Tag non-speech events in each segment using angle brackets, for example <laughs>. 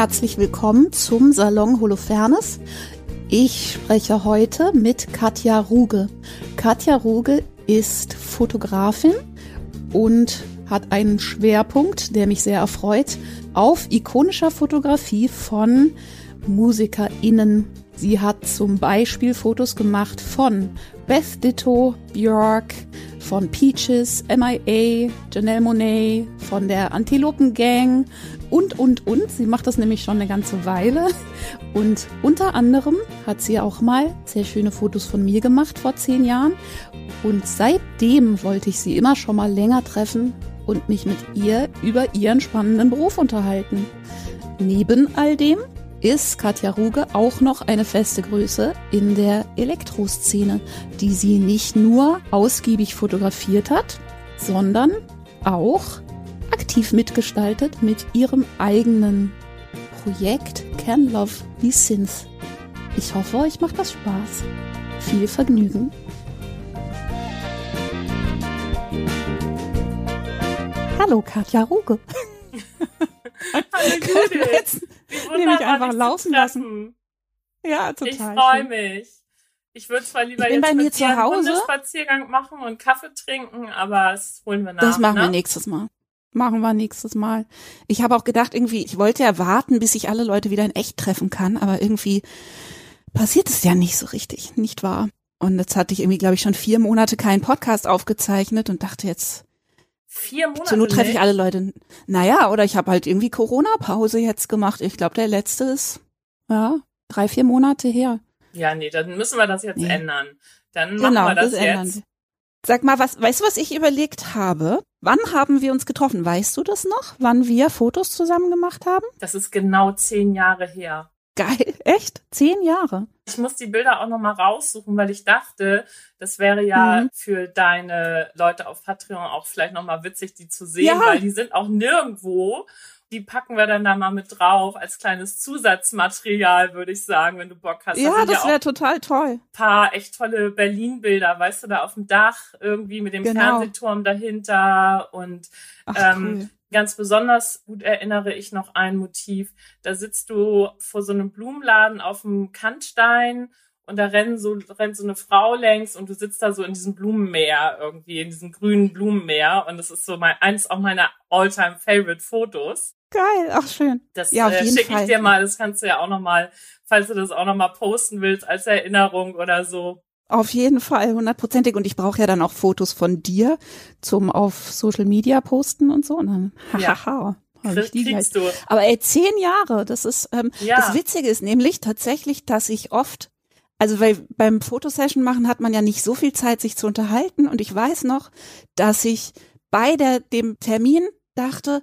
herzlich willkommen zum Salon Holofernes. Ich spreche heute mit Katja Ruge. Katja Ruge ist Fotografin und hat einen Schwerpunkt, der mich sehr erfreut, auf ikonischer Fotografie von MusikerInnen. Sie hat zum Beispiel Fotos gemacht von Beth Ditto, Björk, von Peaches, MIA, Janelle Monet, von der Antilopen Gang und, und, und. Sie macht das nämlich schon eine ganze Weile. Und unter anderem hat sie auch mal sehr schöne Fotos von mir gemacht vor zehn Jahren. Und seitdem wollte ich sie immer schon mal länger treffen und mich mit ihr über ihren spannenden Beruf unterhalten. Neben all dem ist Katja Ruge auch noch eine feste Größe in der Elektroszene, die sie nicht nur ausgiebig fotografiert hat, sondern auch aktiv mitgestaltet mit ihrem eigenen Projekt Can Love Be Synth. Ich hoffe, euch macht das Spaß. Viel Vergnügen. Hallo Katja Ruge. <laughs> Hallo <laughs> Judith. <laughs> Nehme ich einfach laufen lassen. Ja, total. Ich freue mich. Ich würde zwar lieber ich bin jetzt bei mir zu dir einen Hause. Hundespaziergang machen und Kaffee trinken, aber das holen wir nach. Das machen ne? wir nächstes Mal. Machen wir nächstes Mal. Ich habe auch gedacht, irgendwie, ich wollte ja warten, bis ich alle Leute wieder in echt treffen kann, aber irgendwie passiert es ja nicht so richtig, nicht wahr? Und jetzt hatte ich irgendwie, glaube ich, schon vier Monate keinen Podcast aufgezeichnet und dachte jetzt, Vier Monate. zur Not treffe ich nicht. alle Leute. Naja, oder ich habe halt irgendwie Corona-Pause jetzt gemacht. Ich glaube, der letzte ist, ja, drei, vier Monate her. Ja, nee, dann müssen wir das jetzt Nee. ändern. Dann machen Genau, wir das, ändern jetzt. wir. Sag mal, was, weißt du, was ich überlegt habe? Wann haben wir uns getroffen? Weißt du das noch? Wann wir Fotos zusammen gemacht haben? Das ist genau zehn Jahre her. Geil, echt? Zehn Jahre. Ich muss die Bilder auch nochmal raussuchen, weil ich dachte, das wäre ja Mhm. für deine Leute auf Patreon auch vielleicht nochmal witzig, die zu sehen, Ja. weil die sind auch nirgendwo. Die packen wir dann da mal mit drauf als kleines Zusatzmaterial, würde ich sagen, wenn du Bock hast. Ja, das auch wäre total toll. paar echt tolle Berlin-Bilder, weißt du, da auf dem Dach irgendwie mit dem Genau. Fernsehturm dahinter und Ach, ähm, cool. ganz besonders gut erinnere ich noch ein Motiv. Da sitzt du vor so einem Blumenladen auf dem Kantstein und da rennen so, rennt so eine Frau längs und du sitzt da so in diesem Blumenmeer irgendwie, in diesem grünen Blumenmeer und das ist so mein, eins auch meiner all-time favorite Fotos. Geil, ach schön. Das Ja, äh, schicke ich dir mal, das kannst du ja auch noch mal, falls du das auch noch mal posten willst als Erinnerung oder so. Auf jeden Fall, hundertprozentig. Und ich brauche ja dann auch Fotos von dir zum auf Social Media posten und so. Und dann, <laughs> Ja. hahaha. hab Krieg, kriegst du. Aber ey, zehn Jahre, das ist, ähm, Ja. das Witzige ist nämlich tatsächlich, dass ich oft, also weil beim Fotosession machen hat man ja nicht so viel Zeit, sich zu unterhalten. Und ich weiß noch, dass ich bei der, dem Termin dachte,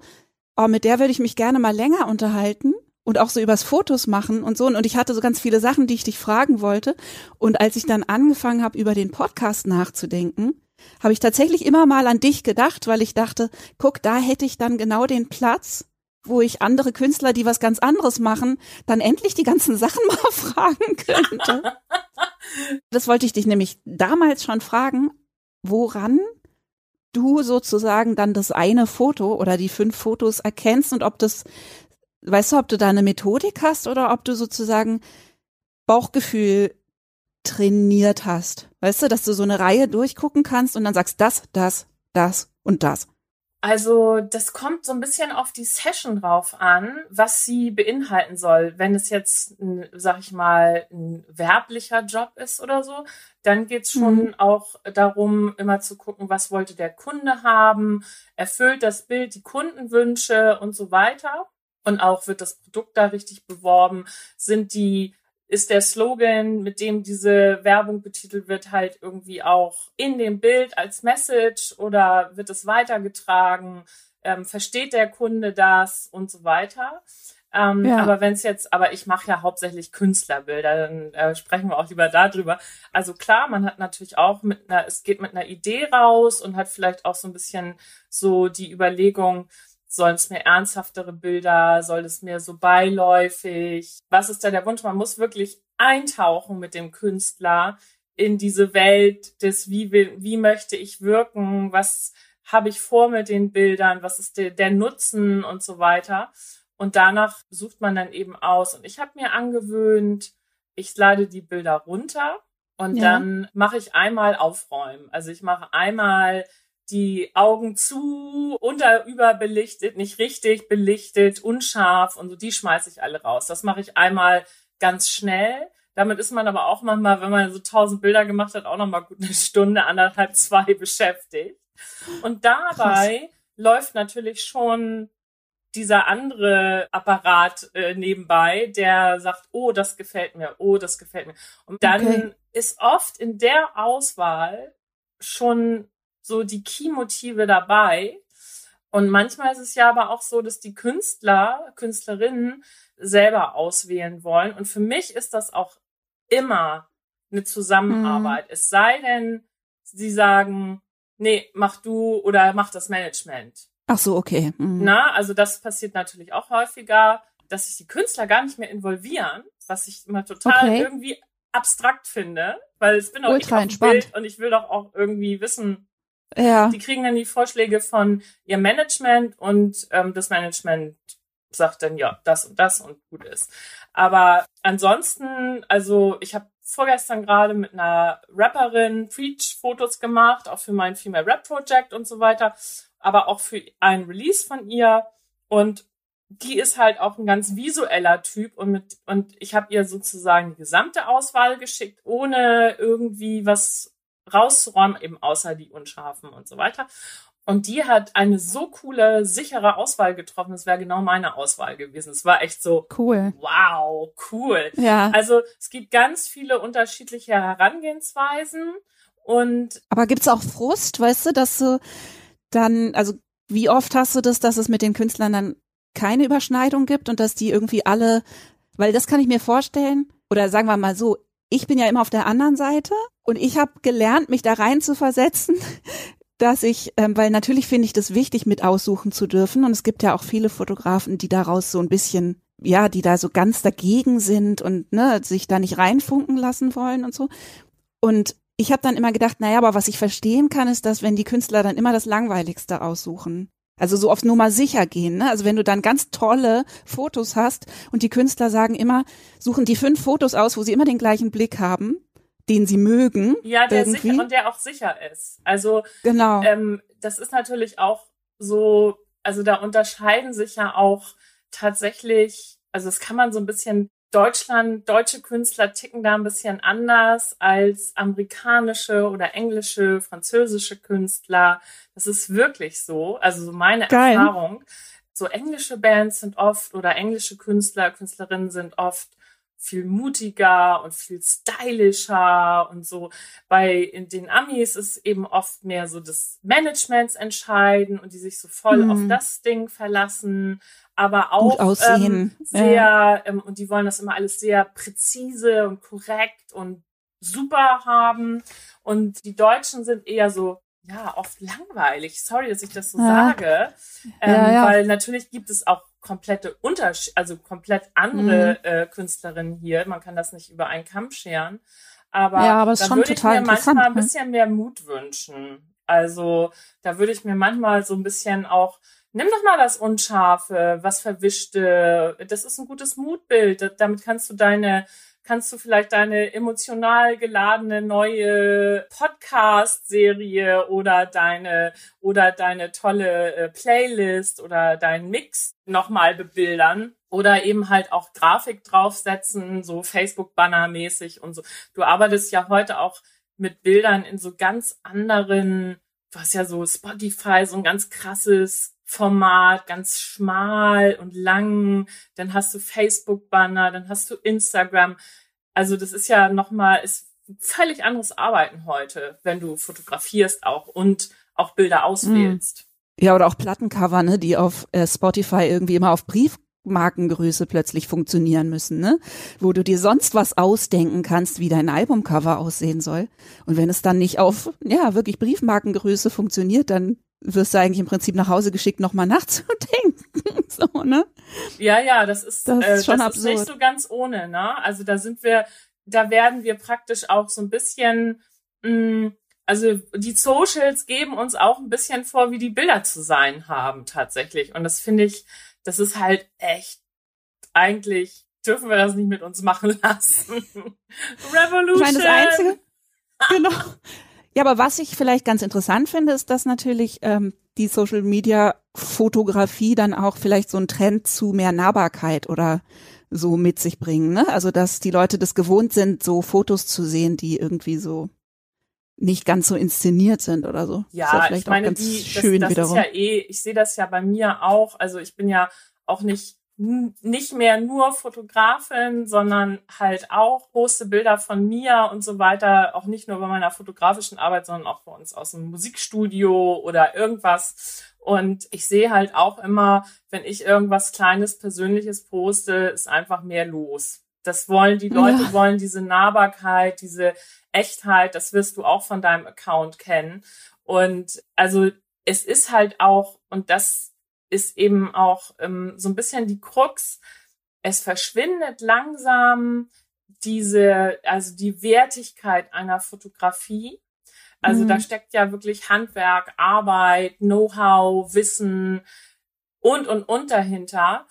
oh, mit der würde ich mich gerne mal länger unterhalten und auch so übers Fotos machen und so. Und ich hatte so ganz viele Sachen, die ich dich fragen wollte. Und als ich dann angefangen habe, über den Podcast nachzudenken, habe ich tatsächlich immer mal an dich gedacht, weil ich dachte, guck, da hätte ich dann genau den Platz, wo ich andere Künstler, die was ganz anderes machen, dann endlich die ganzen Sachen <laughs> mal fragen könnte. Das wollte ich dich nämlich damals schon fragen, woran du sozusagen dann das eine Foto oder die fünf Fotos erkennst und ob das, weißt du, ob du da eine Methodik hast oder ob du sozusagen Bauchgefühl trainiert hast. Weißt du, dass du so eine Reihe durchgucken kannst und dann sagst das, das, das und das. Also das kommt so ein bisschen auf die Session drauf an, was sie beinhalten soll. Wenn es jetzt, ein, sag ich mal, ein werblicher Job ist oder so, dann geht's schon Mhm. auch darum, immer zu gucken, was wollte der Kunde haben, erfüllt das Bild die Kundenwünsche und so weiter. Und auch wird das Produkt da richtig beworben, sind die ist der Slogan, mit dem diese Werbung betitelt wird, halt irgendwie auch in dem Bild als Message oder wird es weitergetragen? Ähm, versteht der Kunde das und so weiter? Ähm, Ja. Aber wenn es jetzt, aber ich mache ja hauptsächlich Künstlerbilder, dann äh, sprechen wir auch lieber darüber. Also klar, man hat natürlich auch mit einer, es geht mit einer Idee raus und hat vielleicht auch so ein bisschen so die Überlegung, Sollen es mehr ernsthaftere Bilder? Soll es mehr so beiläufig? Was ist da der Wunsch? Man muss wirklich eintauchen mit dem Künstler in diese Welt des, wie will, wie möchte ich wirken? Was habe ich vor mit den Bildern? Was ist der, der Nutzen und so weiter? Und danach sucht man dann eben aus. Und ich habe mir angewöhnt, ich lade die Bilder runter und ja. dann mache ich einmal aufräumen. Also ich mache einmal die Augen zu, unter überbelichtet, nicht richtig belichtet, unscharf und so, die schmeiße ich alle raus. Das mache ich einmal ganz schnell. Damit ist man aber auch manchmal, wenn man so tausend Bilder gemacht hat, auch noch mal gut eine Stunde, anderthalb, zwei beschäftigt. Und dabei Krass. läuft natürlich schon dieser andere Apparat äh, nebenbei, der sagt, oh, das gefällt mir, oh, das gefällt mir. Und dann okay. ist oft in der Auswahl schon so die Key-Motive dabei. Und manchmal ist es ja aber auch so, dass die Künstler, Künstlerinnen selber auswählen wollen. Und für mich ist das auch immer eine Zusammenarbeit. Mhm. Es sei denn, sie sagen, nee, mach du oder mach das Management. Ach so, okay. Mhm. Na, also das passiert natürlich auch häufiger, dass sich die Künstler gar nicht mehr involvieren, was ich immer total okay. irgendwie abstrakt finde, weil es bin auch Ultra ich auf Bild und ich will doch auch irgendwie wissen, ja. Die kriegen dann die Vorschläge von ihrem Management und ähm, das Management sagt dann ja das und das und gut ist. Aber ansonsten, also ich habe vorgestern gerade mit einer Rapperin Preach-Fotos gemacht, auch für mein Female Rap Project und so weiter, aber auch für ein Release von ihr und die ist halt auch ein ganz visueller Typ und mit und ich habe ihr sozusagen die gesamte Auswahl geschickt, ohne irgendwie was rauszuräumen, eben außer die unscharfen und so weiter. Und die hat eine so coole, sichere Auswahl getroffen. Das wäre genau meine Auswahl gewesen. Es war echt so cool. Wow, cool. Ja. Also es gibt ganz viele unterschiedliche Herangehensweisen und. Aber gibt's auch Frust, weißt du, dass du dann, also wie oft hast du das, dass es mit den Künstlern dann keine Überschneidung gibt und dass die irgendwie alle, weil das kann ich mir vorstellen, oder sagen wir mal so, ich bin ja immer auf der anderen Seite und ich habe gelernt, mich da rein zu versetzen, <laughs> dass ich, ähm, weil natürlich finde ich das wichtig, mit aussuchen zu dürfen. Und es gibt ja auch viele Fotografen, die daraus so ein bisschen, ja, die da so ganz dagegen sind und ne, sich da nicht reinfunken lassen wollen und so. Und ich habe dann immer gedacht, naja, aber was ich verstehen kann, ist, dass wenn die Künstler dann immer das Langweiligste aussuchen. Also so aufs Nummer sicher gehen. Ne? Also wenn du dann ganz tolle Fotos hast und die Künstler sagen immer, suchen die fünf Fotos aus, wo sie immer den gleichen Blick haben den sie mögen. Ja, der irgendwie. sicher und der auch sicher ist. Also genau. Ähm, das ist natürlich auch so, also da unterscheiden sich ja auch tatsächlich, also das kann man so ein bisschen Deutschland, deutsche Künstler ticken da ein bisschen anders als amerikanische oder englische, französische Künstler. Das ist wirklich so. Also so meine Geil. Erfahrung. So englische Bands sind oft oder englische Künstler, Künstlerinnen sind oft viel mutiger und viel stylischer und so. Bei in den Amis ist eben oft mehr so das Managements entscheiden und die sich so voll mhm. auf das Ding verlassen, aber auch ähm, sehr ja. ähm, und die wollen das immer alles sehr präzise und korrekt und super haben und die Deutschen sind eher so ja, oft langweilig. Sorry, dass ich das so ja. sage. Ähm, ja. Weil natürlich gibt es auch komplette Unterschied, also komplett andere mhm. äh, Künstlerinnen hier. Man kann das nicht über einen Kamm scheren. Aber, ja, aber da würde ich mir manchmal ein ne? bisschen mehr Mut wünschen. Also da würde ich mir manchmal so ein bisschen auch, nimm doch mal das Unscharfe, was Verwischte. Das ist ein gutes Mutbild. Damit kannst du deine kannst du vielleicht deine emotional geladene neue Podcast-Serie oder deine oder deine tolle äh, Playlist oder deinen Mix nochmal bebildern oder eben halt auch Grafik draufsetzen, so Facebook-Banner-mäßig und so. Du arbeitest ja heute auch mit Bildern in so ganz anderen, du hast ja so Spotify, so ein ganz krasses Format, ganz schmal und lang. Dann hast du Facebook-Banner, dann hast du Instagram. Also das ist ja nochmal, ist völlig anderes Arbeiten heute, wenn du fotografierst auch und auch Bilder auswählst. Mhm. Ja, oder auch Plattencover, ne, die auf äh, Spotify irgendwie immer auf Briefmarkengröße plötzlich funktionieren müssen, ne? Wo du dir sonst was ausdenken kannst, wie dein Albumcover aussehen soll. Und wenn es dann nicht auf, ja, wirklich Briefmarkengröße funktioniert, dann wirst du eigentlich im Prinzip nach Hause geschickt, nochmal <laughs> nachzudenken. <laughs> so, ne? Ja, ja, das ist, das ist, äh, das ist nicht so ganz ohne, ne? Also da sind wir, da werden wir praktisch auch so ein bisschen, mh, mm, also die Socials geben uns auch ein bisschen vor, wie die Bilder zu sein haben tatsächlich. Und das finde ich, das ist halt echt, eigentlich dürfen wir das nicht mit uns machen <laughs> lassen. Revolution! Ich meine, das Einzige, genau. Ja, aber was ich vielleicht ganz interessant finde, ist, dass natürlich ähm, die Social Media Fotografie dann auch vielleicht so einen Trend zu mehr Nahbarkeit oder so mit sich bringen. Ne? Also dass die Leute das gewohnt sind, so Fotos zu sehen, die irgendwie so nicht ganz so inszeniert sind oder so. Ja, ja ich meine, die, das, das ist ja eh, ich sehe das ja bei mir auch. Also ich bin ja auch nicht nicht mehr nur Fotografin, sondern halt auch poste Bilder von mir und so weiter, auch nicht nur bei meiner fotografischen Arbeit, sondern auch bei uns aus dem Musikstudio oder irgendwas. Und ich sehe halt auch immer, wenn ich irgendwas Kleines, Persönliches poste, ist einfach mehr los. Das wollen die Leute, ja. wollen diese Nahbarkeit, diese Echtheit, das wirst du auch von deinem Account kennen. Und also es ist halt auch, und das ist eben auch ähm, so ein bisschen die Krux. Es verschwindet langsam diese, also die Wertigkeit einer Fotografie. Also mhm. da steckt ja wirklich Handwerk, Arbeit, Know-how, Wissen und, und, und dahinter.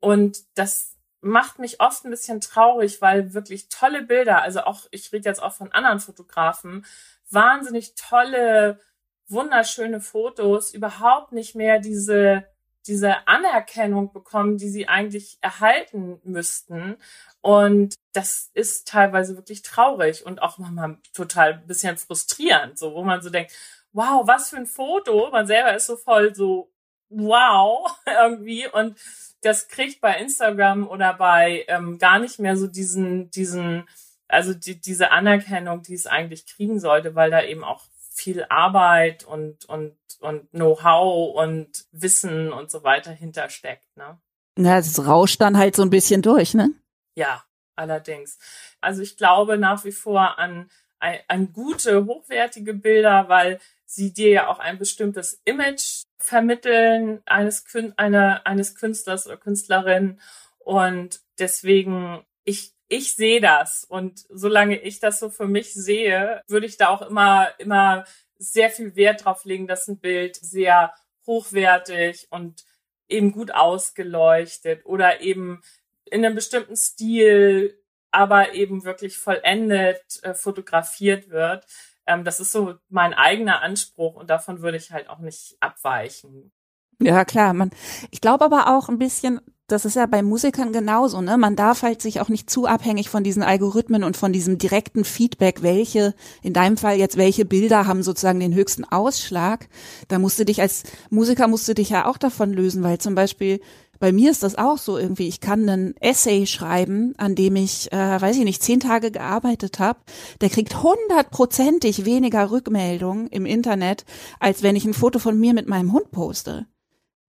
Und das macht mich oft ein bisschen traurig, weil wirklich tolle Bilder, also auch, ich rede jetzt auch von anderen Fotografen, wahnsinnig tolle, wunderschöne Fotos, überhaupt nicht mehr diese diese Anerkennung bekommen, die sie eigentlich erhalten müssten. Und das ist teilweise wirklich traurig und auch manchmal total ein bisschen frustrierend, so wo man so denkt, wow, was für ein Foto. Man selber ist so voll so, wow, <laughs> irgendwie. Und das kriegt bei Instagram oder bei ähm, gar nicht mehr so diesen, diesen, also die, diese Anerkennung, die es eigentlich kriegen sollte, weil da eben auch viel Arbeit und, und, und Know-how und Wissen und so weiter hintersteckt, ne? Ja, es rauscht dann halt so ein bisschen durch, ne? Ja, allerdings. Also ich glaube nach wie vor an, an, an gute, hochwertige Bilder, weil sie dir ja auch ein bestimmtes Image vermitteln eines, einer, eines Künstlers oder Künstlerin. Und deswegen, ich ich sehe das und solange ich das so für mich sehe, würde ich da auch immer, immer sehr viel Wert drauf legen, dass ein Bild sehr hochwertig und eben gut ausgeleuchtet oder eben in einem bestimmten Stil, aber eben wirklich vollendet äh, fotografiert wird. Ähm, das ist so mein eigener Anspruch und davon würde ich halt auch nicht abweichen. Ja, klar, man, ich glaube aber auch ein bisschen, das ist ja bei Musikern genauso, ne? Man darf halt sich auch nicht zu abhängig von diesen Algorithmen und von diesem direkten Feedback, welche, in deinem Fall jetzt, welche Bilder haben sozusagen den höchsten Ausschlag. Da musst du dich als Musiker musst du dich ja auch davon lösen, weil zum Beispiel bei mir ist das auch so irgendwie. Ich kann einen Essay schreiben, an dem ich, äh, weiß ich nicht, zehn Tage gearbeitet habe. Der kriegt hundertprozentig weniger Rückmeldungen im Internet, als wenn ich ein Foto von mir mit meinem Hund poste.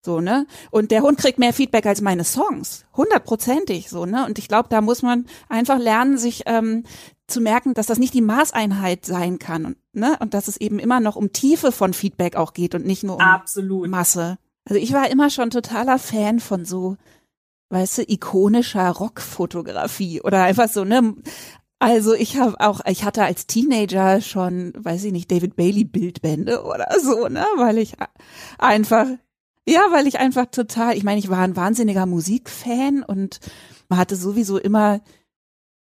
So, ne? Und der Hund kriegt mehr Feedback als meine Songs. Hundertprozentig, so, ne? Und ich glaube, da muss man einfach lernen, sich ähm, zu merken, dass das nicht die Maßeinheit sein kann. Und, ne? und dass es eben immer noch um Tiefe von Feedback auch geht und nicht nur um Absolut. Masse. Also ich war immer schon totaler Fan von so, weißt du, ikonischer Rockfotografie oder einfach so, ne? Also ich habe auch, ich hatte als Teenager schon, weiß ich nicht, David Bailey Bildbände oder so, ne, weil ich einfach ja, weil ich einfach total, ich meine, ich war ein wahnsinniger Musikfan und man hatte sowieso immer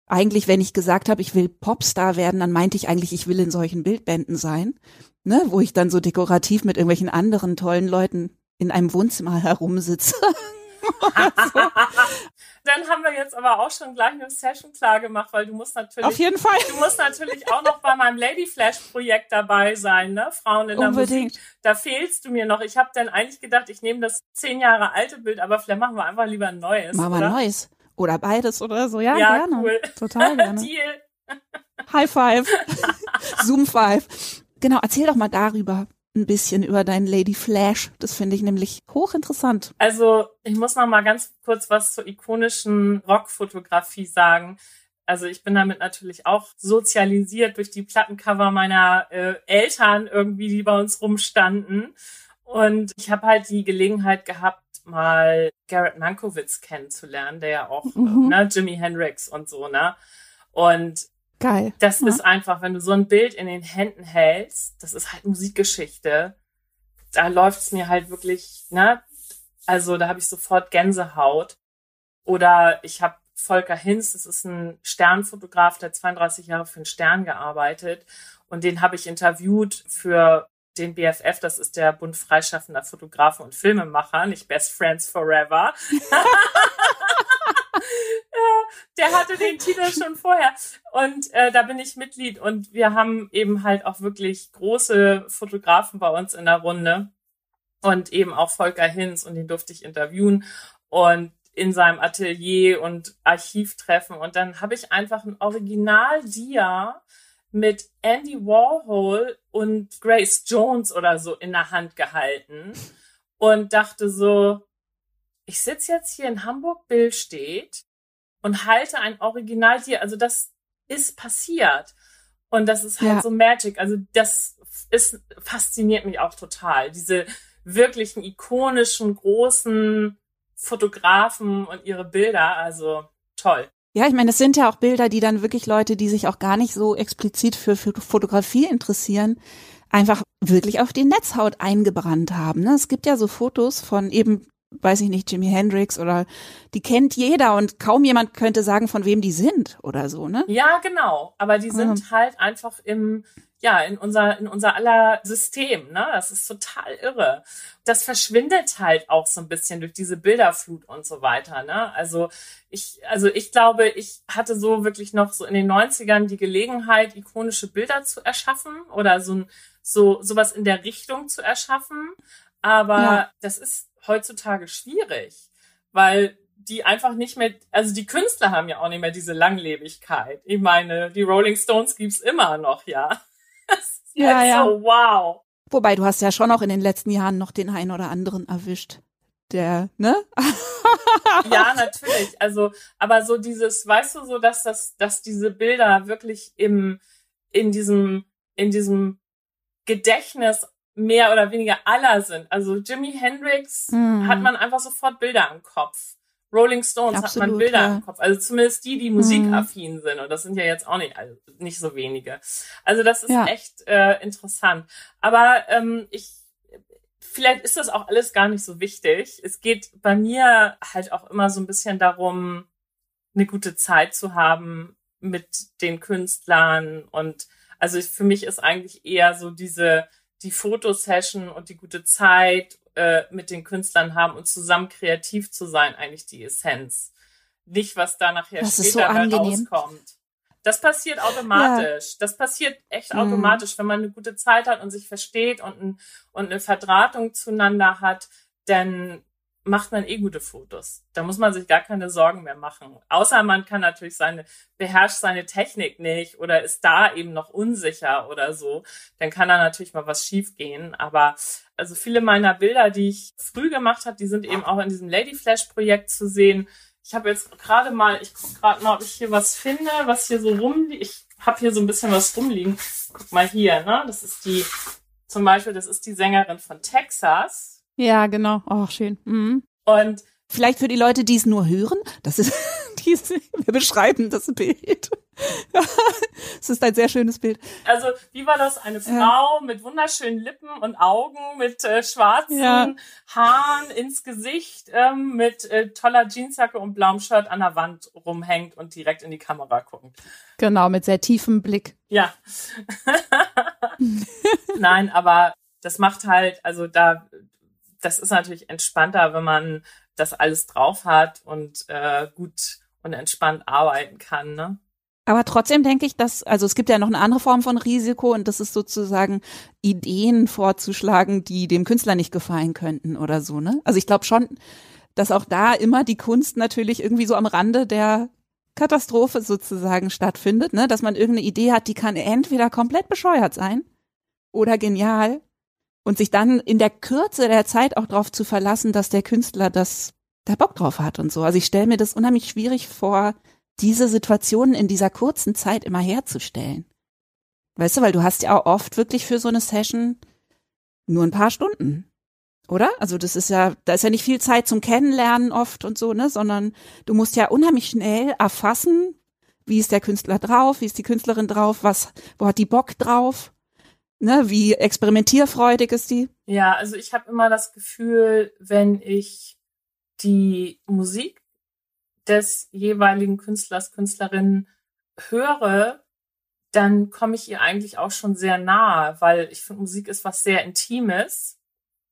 eigentlich, wenn ich gesagt habe, ich will Popstar werden, dann meinte ich eigentlich, ich will in solchen Bildbänden sein, ne, wo ich dann so dekorativ mit irgendwelchen anderen tollen Leuten in einem Wohnzimmer <laughs> herumsitze. <laughs> so. Dann haben wir jetzt aber auch schon gleich eine Session klar gemacht, weil du musst natürlich. Auf jeden Fall. Du musst natürlich auch noch bei meinem Lady Flash Projekt dabei sein, ne? Frauen in der Unbedingt. Musik. Da fehlst du mir noch. Ich habe dann eigentlich gedacht, ich nehme das zehn Jahre alte Bild, aber vielleicht machen wir einfach lieber ein neues. Machen wir ein neues. Oder beides oder so. Ja, ja gerne. Cool. Total gerne. <laughs> Deal. High Five. <laughs> Zoom Five. Genau, erzähl doch mal darüber ein bisschen über deinen Lady Flash. Das finde ich nämlich hochinteressant. Also ich muss noch mal ganz kurz was zur ikonischen Rockfotografie sagen. Also ich bin damit natürlich auch sozialisiert durch die Plattencover meiner äh, Eltern irgendwie, die bei uns rumstanden. Und ich habe halt die Gelegenheit gehabt, mal Garrett Mankiewicz kennenzulernen, der ja auch mhm. ne, Jimi Hendrix und so, ne? Und Geil. Das ja. ist einfach, wenn du so ein Bild in den Händen hältst, das ist halt Musikgeschichte. Da läuft es mir halt wirklich, ne? Also da habe ich sofort Gänsehaut. Oder ich habe Volker Hinz, das ist ein Sternfotograf, der 32 Jahre für den Stern gearbeitet. Und den habe ich interviewt für den BFF, das ist der Bund freischaffender Fotografen und Filmemacher, nicht Best Friends Forever. <laughs> <laughs> <laughs> der hatte den Titel schon vorher. Und äh, da bin ich Mitglied. Und wir haben eben halt auch wirklich große Fotografen bei uns in der Runde. Und eben auch Volker Hinz. Und den durfte ich interviewen. Und in seinem Atelier und Archiv treffen. Und dann habe ich einfach ein Original-Dia mit Andy Warhol und Grace Jones oder so in der Hand gehalten. Und dachte so, ich sitze jetzt hier in Hamburg Bill steht und halte ein Original hier. Also das ist passiert. Und das ist halt ja. so Magic. Also das ist, fasziniert mich auch total. Diese wirklichen ikonischen, großen Fotografen und ihre Bilder. Also toll. Ja, ich meine, es sind ja auch Bilder, die dann wirklich Leute, die sich auch gar nicht so explizit für, für Fotografie interessieren, einfach wirklich auf die Netzhaut eingebrannt haben. Ne? Es gibt ja so Fotos von eben, weiß ich nicht, Jimi Hendrix oder die kennt jeder und kaum jemand könnte sagen, von wem die sind oder so, ne? Ja, genau. Aber die sind mhm. halt einfach im ja, in unser, in unser aller System, ne? Das ist total irre. Das verschwindet halt auch so ein bisschen durch diese Bilderflut und so weiter, ne? Also ich, also ich glaube, ich hatte so wirklich noch so in den 90ern die Gelegenheit, ikonische Bilder zu erschaffen oder so ein, so, sowas in der Richtung zu erschaffen. Aber ja. das ist heutzutage schwierig, weil die einfach nicht mehr, also die Künstler haben ja auch nicht mehr diese Langlebigkeit. Ich meine, die Rolling Stones gibt's immer noch, ja. <laughs> ja, halt ja. so, wow. Wobei du hast ja schon auch in den letzten Jahren noch den einen oder anderen erwischt. Der, ne? ja, <laughs> natürlich. Also, aber so dieses, weißt du so, dass das, dass diese Bilder wirklich im, in diesem, in diesem Gedächtnis mehr oder weniger aller sind. Also Jimi Hendrix mm. hat man einfach sofort Bilder im Kopf. Rolling Stones Absolut, hat man Bilder ja. im Kopf. Also zumindest die, die musikaffin mhm. sind. Und das sind ja jetzt auch nicht, also nicht so wenige. Also das ist ja. echt äh, interessant. Aber ähm, ich, vielleicht ist das auch alles gar nicht so wichtig. Es geht bei mir halt auch immer so ein bisschen darum, eine gute Zeit zu haben mit den Künstlern. Und also für mich ist eigentlich eher so diese, die Fotosession und die gute Zeit äh, mit den Künstlern haben und zusammen kreativ zu sein, eigentlich die Essenz. Nicht, was da nachher das später so rauskommt. Das passiert automatisch. Ja. Das passiert echt mhm. automatisch, wenn man eine gute Zeit hat und sich versteht und, ein, und eine Verdrahtung zueinander hat, dann macht man eh gute Fotos. Da muss man sich gar keine Sorgen mehr machen. Außer man kann natürlich seine, beherrscht seine Technik nicht oder ist da eben noch unsicher oder so. Dann kann da natürlich mal was schiefgehen. Aber also viele meiner Bilder, die ich früh gemacht habe, die sind eben auch in diesem Lady Flash Projekt zu sehen. Ich habe jetzt gerade mal, ich gucke gerade mal, ob ich hier was finde, was hier so rumliegt. Ich habe hier so ein bisschen was rumliegen. Guck mal hier, ne? Das ist die, zum Beispiel, das ist die Sängerin von Texas. Ja, genau. Oh, schön. Mhm. Und vielleicht für die Leute, die es nur hören, das ist, <laughs> die ist, wir beschreiben das Bild. <laughs> Es ist ein sehr schönes Bild. Also, wie war das? Eine Frau ja. mit wunderschönen Lippen und Augen, mit äh, schwarzen ja. Haaren ins Gesicht, ähm, mit äh, toller Jeansjacke und blauem Shirt an der Wand rumhängt und direkt in die Kamera guckt. Genau, mit sehr tiefem Blick. Ja. <laughs> Nein, aber das macht halt, also da das ist natürlich entspannter, wenn man das alles drauf hat und äh, gut und entspannt arbeiten kann. Ne? Aber trotzdem denke ich, dass, also es gibt ja noch eine andere Form von Risiko und das ist sozusagen Ideen vorzuschlagen, die dem Künstler nicht gefallen könnten oder so, ne? Also ich glaube schon, dass auch da immer die Kunst natürlich irgendwie so am Rande der Katastrophe sozusagen stattfindet, ne? Dass man irgendeine Idee hat, die kann entweder komplett bescheuert sein oder genial und sich dann in der Kürze der Zeit auch darauf zu verlassen, dass der Künstler das da Bock drauf hat und so. Also ich stelle mir das unheimlich schwierig vor, diese Situationen in dieser kurzen Zeit immer herzustellen. Weißt du, weil du hast ja auch oft wirklich für so eine Session nur ein paar Stunden. Oder? Also das ist ja, da ist ja nicht viel Zeit zum Kennenlernen oft und so, ne, sondern du musst ja unheimlich schnell erfassen, wie ist der Künstler drauf, wie ist die Künstlerin drauf, was, wo hat die Bock drauf? Ne, wie experimentierfreudig ist die? Ja, also ich habe immer das Gefühl, wenn ich die Musik des jeweiligen Künstlers, Künstlerin höre, dann komme ich ihr eigentlich auch schon sehr nahe, weil ich finde, Musik ist was sehr Intimes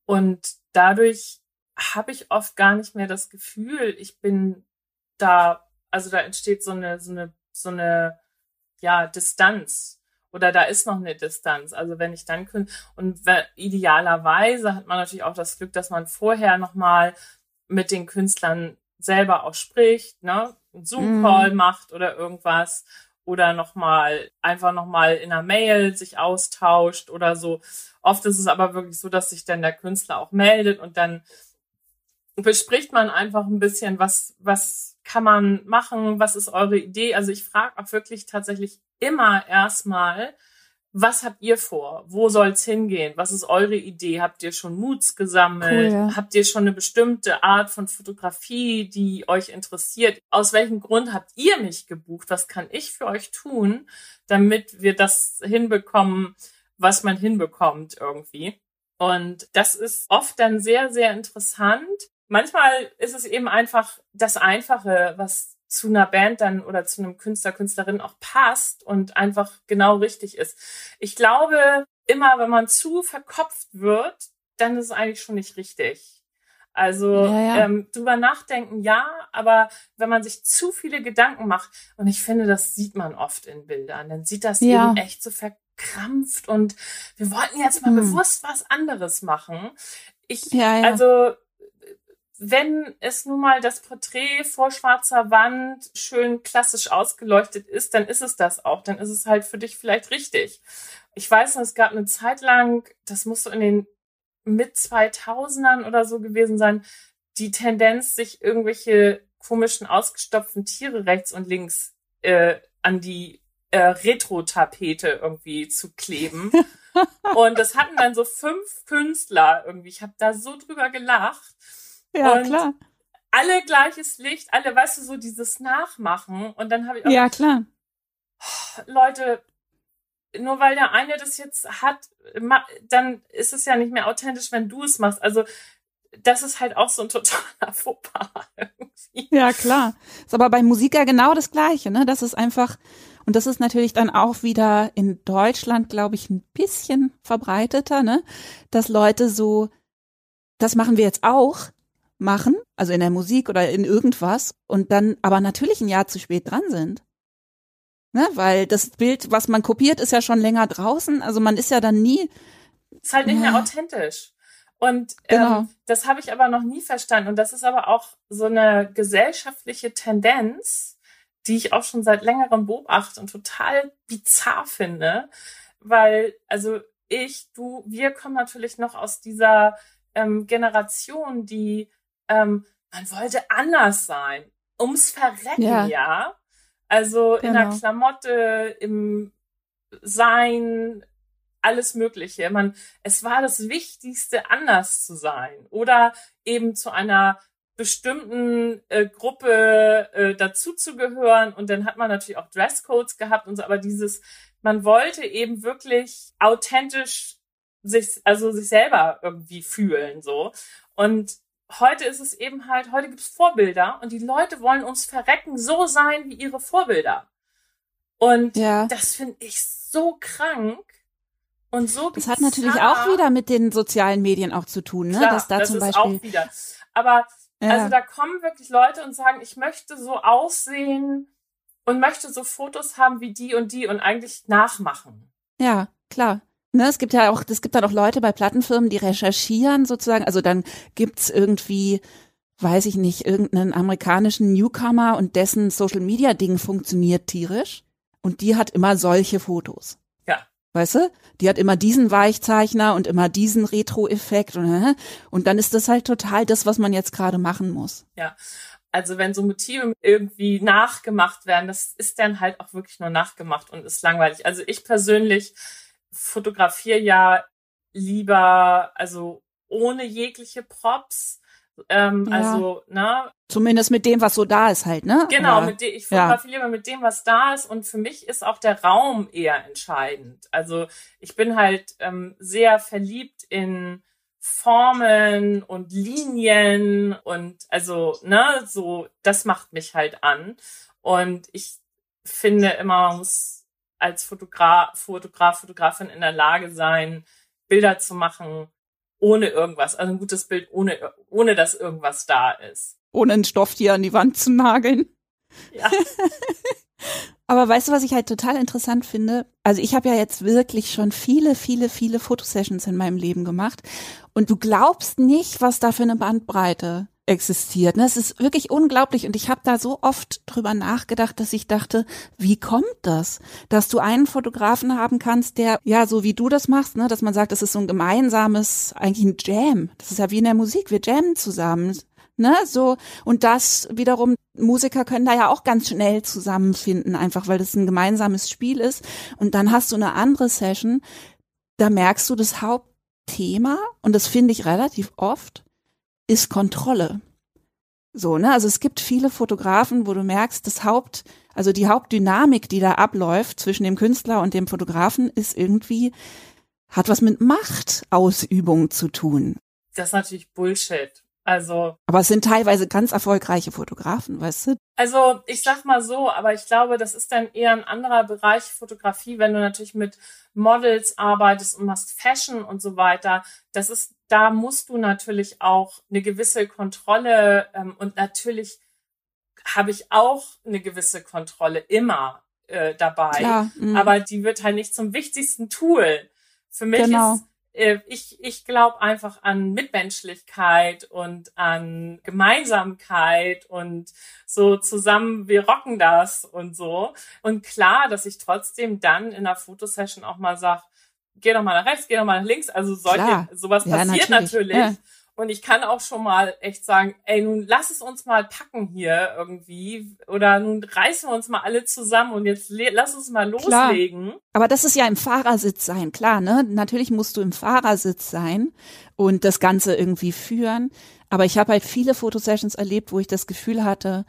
und dadurch habe ich oft gar nicht mehr das Gefühl, ich bin da, also da entsteht so eine, so eine, so eine, ja, Distanz oder da ist noch eine Distanz. Also wenn ich dann und idealerweise hat man natürlich auch das Glück, dass man vorher nochmal mit den Künstlern selber auch spricht, ne, einen Zoom-Call mm. macht oder irgendwas oder nochmal einfach nochmal in einer Mail sich austauscht oder so. Oft ist es aber wirklich so, dass sich dann der Künstler auch meldet und dann bespricht man einfach ein bisschen, was, was kann man machen, was ist eure Idee. Also ich frage auch wirklich tatsächlich immer erstmal, was habt ihr vor? Wo soll's hingehen? Was ist eure Idee? Habt ihr schon Moods gesammelt? Cool, ja. Habt ihr schon eine bestimmte Art von Fotografie, die euch interessiert? Aus welchem Grund habt ihr mich gebucht? Was kann ich für euch tun, damit wir das hinbekommen, was man hinbekommt irgendwie? Und das ist oft dann sehr, sehr interessant. Manchmal ist es eben einfach das Einfache, was zu einer Band dann oder zu einem Künstler, Künstlerin auch passt und einfach genau richtig ist. Ich glaube, immer wenn man zu verkopft wird, dann ist es eigentlich schon nicht richtig. Also ja, ja. Ähm, drüber nachdenken, ja, aber wenn man sich zu viele Gedanken macht, und ich finde, das sieht man oft in Bildern, dann sieht das ja. eben echt so verkrampft und wir wollten jetzt mal hm. bewusst was anderes machen. Ich, also wenn es nun mal das Porträt vor schwarzer Wand schön klassisch ausgeleuchtet ist, dann ist es das auch. Dann ist es halt für dich vielleicht richtig. Ich weiß, es gab eine Zeit lang, das muss so in den mit 2000ern oder so gewesen sein, die Tendenz, sich irgendwelche komischen ausgestopften Tiere rechts und links äh, an die äh, Retro-Tapete irgendwie zu kleben. <laughs> und das hatten dann so fünf Künstler irgendwie. Ich habe da so drüber gelacht. Ja, und klar. Alle gleiches Licht, alle, weißt du, so dieses Nachmachen. Und dann habe ich auch, Ja, klar. Leute, nur weil der eine das jetzt hat, dann ist es ja nicht mehr authentisch, wenn du es machst. Also das ist halt auch so ein <laughs> totaler Fauxpas. Irgendwie. Ja, klar. Ist aber bei Musik ja genau das Gleiche, ne? Das ist einfach, und das ist natürlich dann auch wieder in Deutschland, glaube ich, ein bisschen verbreiteter, ne? Dass Leute so, das machen wir jetzt auch, machen, also in der Musik oder in irgendwas, und dann aber natürlich ein Jahr zu spät dran sind. Ne, weil das Bild, was man kopiert, ist ja schon länger draußen. Also man ist ja dann nie. Ist halt nicht mehr authentisch. Und ähm, genau. das habe ich aber noch nie verstanden. Und das ist aber auch so eine gesellschaftliche Tendenz, die ich auch schon seit längerem beobachte und total bizarr finde. Weil, also ich, du, wir kommen natürlich noch aus dieser ähm, Generation, die ähm, man wollte anders sein. Ums Verrecken, ja. ja. Also genau. in der genau. Klamotte, im Sein, alles Mögliche. Man, es war das Wichtigste, anders zu sein oder eben zu einer bestimmten äh, Gruppe äh, dazuzugehören. Und dann hat man natürlich auch Dresscodes gehabt und so. Aber dieses, man wollte eben wirklich authentisch sich, also sich selber irgendwie fühlen so. Und heute ist es eben halt, heute gibt es Vorbilder und die Leute wollen uns verrecken, so sein wie ihre Vorbilder. Und ja. das finde ich so krank und so Das hat natürlich auch wieder mit den sozialen Medien auch zu tun, ne? Klar, Dass da das zum ist Beispiel auch wieder. Aber ja. also da kommen wirklich Leute und sagen, ich möchte so aussehen und möchte so Fotos haben wie die und die und eigentlich nachmachen. Ja, klar. Ne, es gibt ja auch, es gibt dann auch Leute bei Plattenfirmen, die recherchieren sozusagen. Also dann gibt's irgendwie, weiß ich nicht, irgendeinen amerikanischen Newcomer und dessen Social Media Ding funktioniert tierisch. Und die hat immer solche Fotos. Ja. Weißt du? Die hat immer diesen Weichzeichner und immer diesen Retro-Effekt und, und dann ist das halt total das, was man jetzt gerade machen muss. Ja. Also wenn so Motive irgendwie nachgemacht werden, das ist dann halt auch wirklich nur nachgemacht und ist langweilig. Also ich persönlich fotografiere ja lieber, also ohne jegliche Props, Ähm, ja. Also, ne? Zumindest mit dem, was so da ist halt, ne? Genau, mit dem, ich fotografiere ja. mit dem, was da ist. Und für mich ist auch der Raum eher entscheidend. Also ich bin halt ähm, sehr verliebt in Formen und Linien und also, ne, so, das macht mich halt an. Und ich finde immer, man muss als Fotograf, Fotograf, Fotografin in der Lage sein, Bilder zu machen, ohne irgendwas. Also ein gutes Bild, ohne, ohne dass irgendwas da ist. Ohne ein Stofftier an die Wand zu nageln. Ja. <laughs> Aber weißt du, was ich halt total interessant finde? Also ich habe ja jetzt wirklich schon viele, viele, viele Fotosessions in meinem Leben gemacht und du glaubst nicht, was da für eine Bandbreite existiert. Ne? Es ist wirklich unglaublich und ich habe da so oft drüber nachgedacht, dass ich dachte, wie kommt das, dass du einen Fotografen haben kannst, der ja so wie du das machst, ne, dass man sagt, das ist so ein gemeinsames, eigentlich ein Jam. Das ist ja wie in der Musik, wir jammen zusammen ne, so und das wiederum Musiker können da ja auch ganz schnell zusammenfinden, einfach weil das ein gemeinsames Spiel ist und dann hast du eine andere Session, da merkst du das Hauptthema und das finde ich relativ oft ist Kontrolle. So, ne, also es gibt viele Fotografen, wo du merkst, das Haupt, also die Hauptdynamik, die da abläuft zwischen dem Künstler und dem Fotografen ist irgendwie hat was mit Machtausübung zu tun. Das ist natürlich Bullshit. Also. Aber es sind teilweise ganz erfolgreiche Fotografen, weißt du? Also, ich sag mal so, aber ich glaube, das ist dann eher ein anderer Bereich Fotografie, wenn du natürlich mit Models arbeitest und machst Fashion und so weiter. Das ist, da musst du natürlich auch eine gewisse Kontrolle ähm, und natürlich habe ich auch eine gewisse Kontrolle immer äh, dabei. Klar, mhm. aber die wird halt nicht zum wichtigsten Tool. Für mich genau. ist äh, ich, ich glaube einfach an Mitmenschlichkeit und an Gemeinsamkeit und so zusammen, wir rocken das und so. Und klar, dass ich trotzdem dann in einer Fotosession auch mal sag, geh doch mal nach rechts, geh doch mal nach links. Also solche, sowas ja, passiert natürlich. natürlich. Ja. Und ich kann auch schon mal echt sagen, ey, nun lass es uns mal packen hier irgendwie. Oder nun reißen wir uns mal alle zusammen und jetzt lass uns mal loslegen. Klar. Aber das ist ja im Fahrersitz sein, klar, ne? Natürlich musst du im Fahrersitz sein und das Ganze irgendwie führen. Aber ich habe halt viele Fotosessions erlebt, wo ich das Gefühl hatte,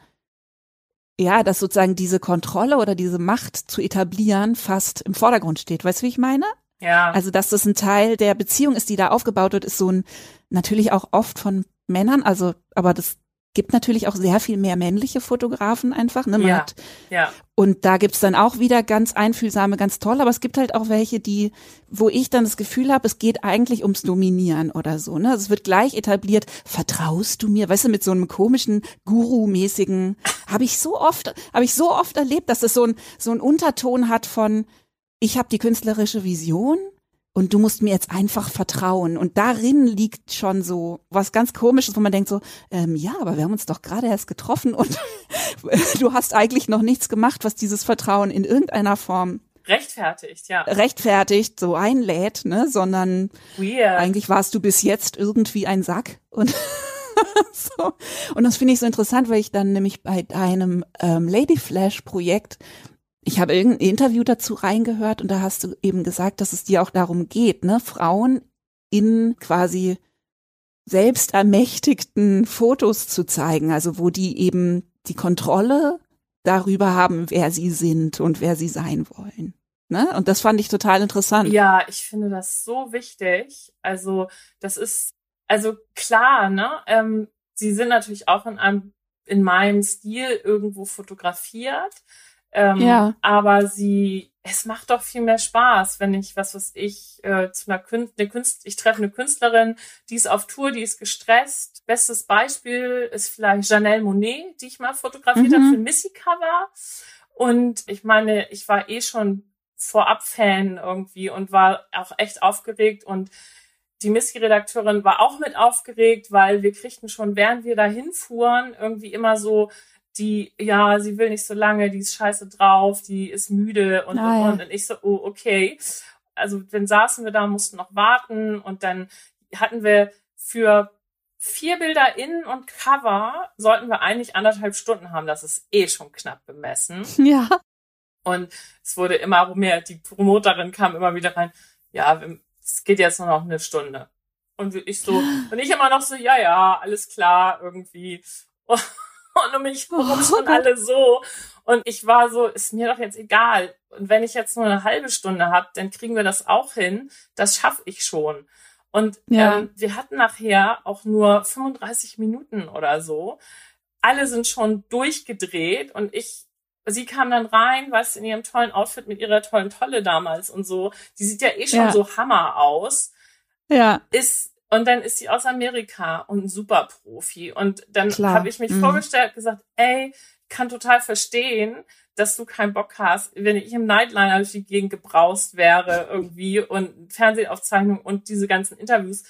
ja, dass sozusagen diese Kontrolle oder diese Macht zu etablieren fast im Vordergrund steht. Weißt du, wie ich meine? Ja. Also, dass das ein Teil der Beziehung ist, die da aufgebaut wird, ist so ein, natürlich auch oft von Männern, also, aber das gibt natürlich auch sehr viel mehr männliche Fotografen einfach. Ne? Man ja, hat, ja. Und da gibt's dann auch wieder ganz einfühlsame, ganz toll, aber es gibt halt auch welche, die, wo ich dann das Gefühl habe, es geht eigentlich ums Dominieren oder so. Ne? Also es wird gleich etabliert, vertraust du mir? Weißt du, mit so einem komischen Guru-mäßigen, habe ich so oft, habe ich so oft erlebt, dass es so ein, so ein Unterton hat von, ich habe die künstlerische Vision und du musst mir jetzt einfach vertrauen. Und darin liegt schon so was ganz Komisches, wo man denkt so, ähm, ja, aber wir haben uns doch gerade erst getroffen und <laughs> du hast eigentlich noch nichts gemacht, was dieses Vertrauen in irgendeiner Form rechtfertigt, ja. Rechtfertigt, so einlädt, ne, sondern Weird. eigentlich warst du bis jetzt irgendwie ein Sack und <laughs> so. Und das finde ich so interessant, weil ich dann nämlich bei deinem ähm, Lady Flash Projekt ich habe irgendein Interview dazu reingehört und da hast du eben gesagt, dass es dir auch darum geht, ne, Frauen in quasi selbstermächtigten Fotos zu zeigen, also wo die eben die Kontrolle darüber haben, wer sie sind und wer sie sein wollen. Ne? Und das fand ich total interessant. Ja, ich finde das so wichtig. Also das ist, also klar, ne? Ähm, sie sind natürlich auch in einem, in meinem Stil irgendwo fotografiert. Ähm, ja. Aber sie, es macht doch viel mehr Spaß, wenn ich, was weiß ich, äh, zu einer Künstlerin, eine Künst, ich treffe eine Künstlerin, die ist auf Tour, die ist gestresst. Bestes Beispiel ist vielleicht Janelle Monet, die ich mal fotografiert mhm. habe für ein Missy-Cover. Und ich meine, ich war eh schon vorab Fan irgendwie und war auch echt aufgeregt und die Missy-Redakteurin war auch mit aufgeregt, weil wir kriegten schon, während wir dahin fuhren, irgendwie immer so die, ja, sie will nicht so lange, die ist scheiße drauf, die ist müde und, ah, und, und. Und ich so, oh, okay. Also dann saßen wir da, mussten noch warten und dann hatten wir für vier Bilder innen und Cover sollten wir eigentlich anderthalb Stunden haben. Das ist eh schon knapp bemessen. <laughs> Ja. Und es wurde immer mehr, die Promoterin kam immer wieder rein, ja, es geht jetzt nur noch eine Stunde. Und ich so, <gasps> und ich immer noch so, ja, ja, alles klar, irgendwie. Und um mich herum oh, schon alle so. Und ich war so, ist mir doch jetzt egal. Und wenn ich jetzt nur eine halbe Stunde habe, dann kriegen wir das auch hin. Das schaffe ich schon. Und ja. ähm, wir hatten nachher auch nur 35 Minuten oder so. Alle sind schon durchgedreht und ich, sie kam dann rein, was in ihrem tollen Outfit mit ihrer tollen Tolle damals und so. Die sieht ja eh schon ja. so Hammer aus. Ja. Ist, und dann ist sie aus Amerika und ein Superprofi. Und dann habe ich mich mhm. vorgestellt, gesagt, ey, kann total verstehen, dass du keinen Bock hast, wenn ich im Nightliner durch die Gegend gebraust wäre irgendwie und Fernsehaufzeichnung und diese ganzen Interviews.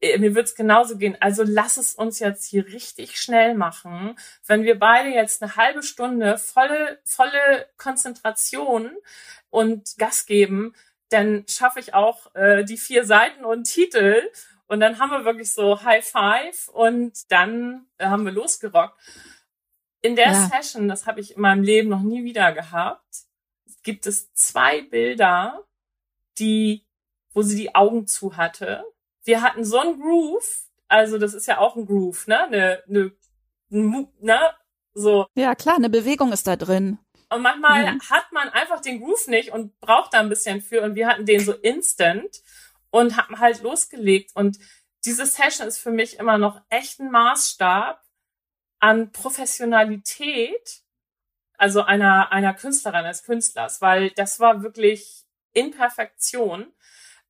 Äh, mir wird's genauso gehen. Also lass es uns jetzt hier richtig schnell machen. Wenn wir beide jetzt eine halbe Stunde volle, volle Konzentration und Gas geben, dann schaffe ich auch äh, die vier Seiten und Titel. Und dann haben wir wirklich so High Five und dann äh, haben wir losgerockt. In der ja. Session, das habe ich in meinem Leben noch nie wieder gehabt, gibt es zwei Bilder, die, wo sie die Augen zu hatte. Wir hatten so ein Groove, also das ist ja auch ein Groove, ne? Eine, eine, ne? So. Ja, klar, eine Bewegung ist da drin. Und manchmal ja. hat man einfach den Groove nicht und braucht da ein bisschen für. Und wir hatten den so instant und haben halt losgelegt. Und diese Session ist für mich immer noch echt ein Maßstab, an Professionalität, also einer, einer Künstlerin, eines Künstlers, weil das war wirklich in Perfektion.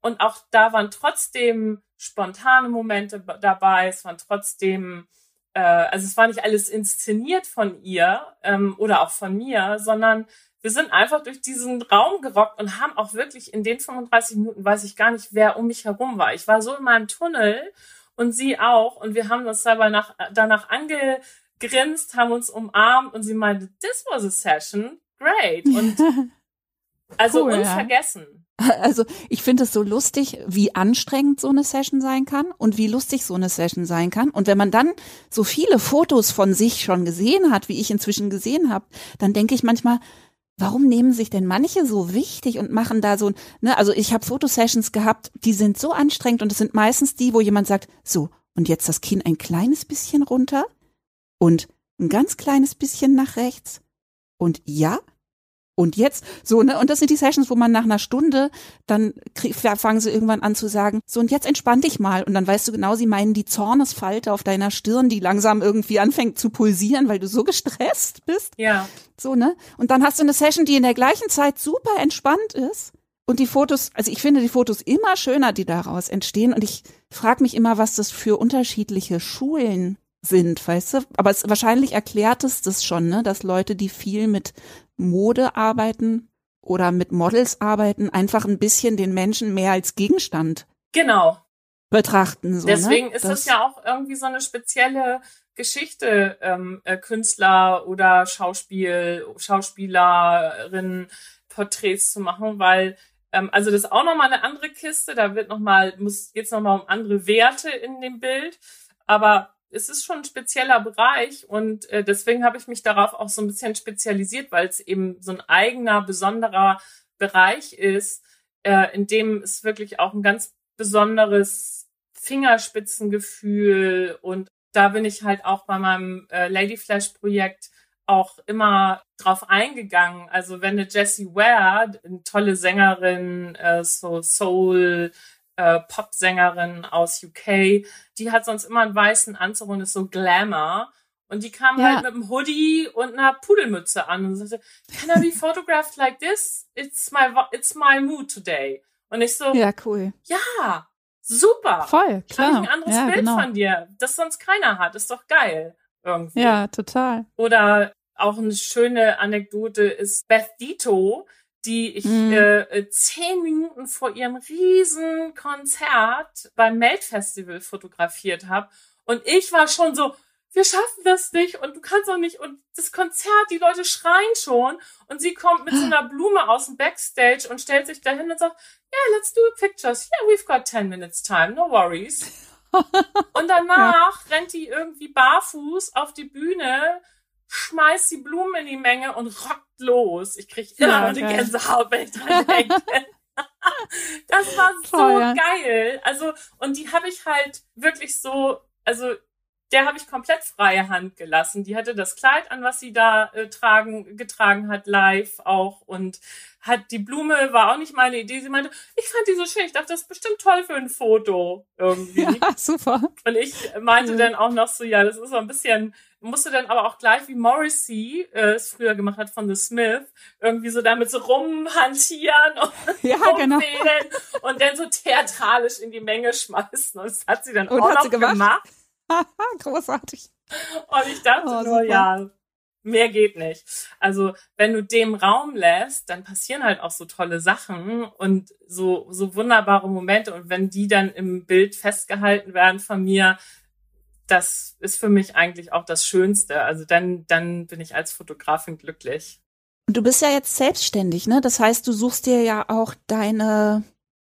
Und auch da waren trotzdem spontane Momente dabei, es waren trotzdem, äh, also es war nicht alles inszeniert von ihr ähm, oder auch von mir, sondern wir sind einfach durch diesen Raum gerockt und haben auch wirklich in den 35 Minuten, weiß ich gar nicht, wer um mich herum war. Ich war so in meinem Tunnel und sie auch. Und wir haben uns dabei nach, danach angegrinst, haben uns umarmt und sie meinte, this was a session, great. Und <laughs> also cool, unvergessen. Ja. Also ich finde es so lustig, wie anstrengend so eine Session sein kann und wie lustig so eine Session sein kann. Und wenn man dann so viele Fotos von sich schon gesehen hat, wie ich inzwischen gesehen habe, dann denke ich manchmal, warum nehmen sich denn manche so wichtig und machen da so, ne, also ich habe Fotosessions gehabt, die sind so anstrengend und es sind meistens die, wo jemand sagt, so, und jetzt das Kinn ein kleines bisschen runter und ein ganz kleines bisschen nach rechts und ja, und jetzt so ne und das sind die Sessions, wo man nach einer Stunde dann fangen sie irgendwann an zu sagen, so und jetzt entspann dich mal und dann weißt du genau, sie meinen die Zornesfalte auf deiner Stirn, die langsam irgendwie anfängt zu pulsieren, weil du so gestresst bist. Ja. So ne und dann hast du eine Session, die in der gleichen Zeit super entspannt ist und die Fotos, also ich finde die Fotos immer schöner, die daraus entstehen und ich frage mich immer, was das für unterschiedliche Schulen sind, weißt du? Aber es, wahrscheinlich erklärt es das schon, ne, dass Leute, die viel mit Mode arbeiten oder mit Models arbeiten, einfach ein bisschen den Menschen mehr als Gegenstand genau betrachten. So, ne? Deswegen ne? ist das, das ja auch irgendwie so eine spezielle Geschichte, ähm, äh, Künstler oder Schauspiel, Schauspielerinnen Porträts zu machen, weil ähm, also das ist auch nochmal eine andere Kiste. Da wird noch mal muss geht's noch mal um andere Werte in dem Bild, aber es ist schon ein spezieller Bereich und äh, deswegen habe ich mich darauf auch so ein bisschen spezialisiert, weil es eben so ein eigener, besonderer Bereich ist, äh, in dem es wirklich auch ein ganz besonderes Fingerspitzengefühl und da bin ich halt auch bei meinem äh, Lady Flash Projekt auch immer drauf eingegangen. Also wenn eine Jessie Ware, eine tolle Sängerin, äh, so Soul, äh, Popsängerin aus UK, die hat sonst immer einen weißen Anzug und ist so Glamour. Und die kam ja. halt mit einem Hoodie und einer Pudelmütze an und sagte, can I be photographed like this? It's my, it's my mood today. Und ich so, ja, cool. Ja, super. Voll, klar. Habe ich ein anderes ja, Bild genau. von dir, das sonst keiner hat. Ist doch geil. Irgendwie. Ja, total. Oder auch eine schöne Anekdote ist Beth Dito, die ich mhm. äh, zehn Minuten vor ihrem riesen Konzert beim Melt-Festival fotografiert habe. Und ich war schon so, wir schaffen das nicht und du kannst auch nicht. Und das Konzert, die Leute schreien schon. Und sie kommt mit so einer Blume aus dem Backstage und stellt sich dahin und sagt, yeah, let's do pictures. Yeah, we've got 10 minutes time, no worries. <laughs> und danach ja. rennt die irgendwie barfuß auf die Bühne schmeißt die Blumen in die Menge und rockt los. Ich krieg immer ja, die Gänsehaut, wenn ich dran <laughs> denke. das war so Toll, geil. Also, und die habe ich halt wirklich so, also der habe ich komplett freie Hand gelassen. Die hatte das Kleid an, was sie da äh, tragen, getragen hat, live auch. Und hat die Blume, war auch nicht meine Idee. Sie meinte, ich fand die so schön. Ich dachte, das ist bestimmt toll für ein Foto irgendwie. Ja, <laughs> super. Und ich meinte mhm. dann auch noch so, ja, das ist so ein bisschen, musste dann aber auch gleich, wie Morrissey äh, es früher gemacht hat von The Smith, irgendwie so damit so rumhantieren und <laughs> ja, genau. und dann so theatralisch in die Menge schmeißen. Und das hat sie dann und auch noch gemacht. gemacht. <laughs> Großartig. Und ich dachte oh, nur, super. ja, mehr geht nicht. Also, wenn du dem Raum lässt, dann passieren halt auch so tolle Sachen und so, so wunderbare Momente. Und wenn die dann im Bild festgehalten werden von mir, das ist für mich eigentlich auch das Schönste. Also dann, dann bin ich als Fotografin glücklich. Und du bist ja jetzt selbstständig, ne? Das heißt, du suchst dir ja auch deine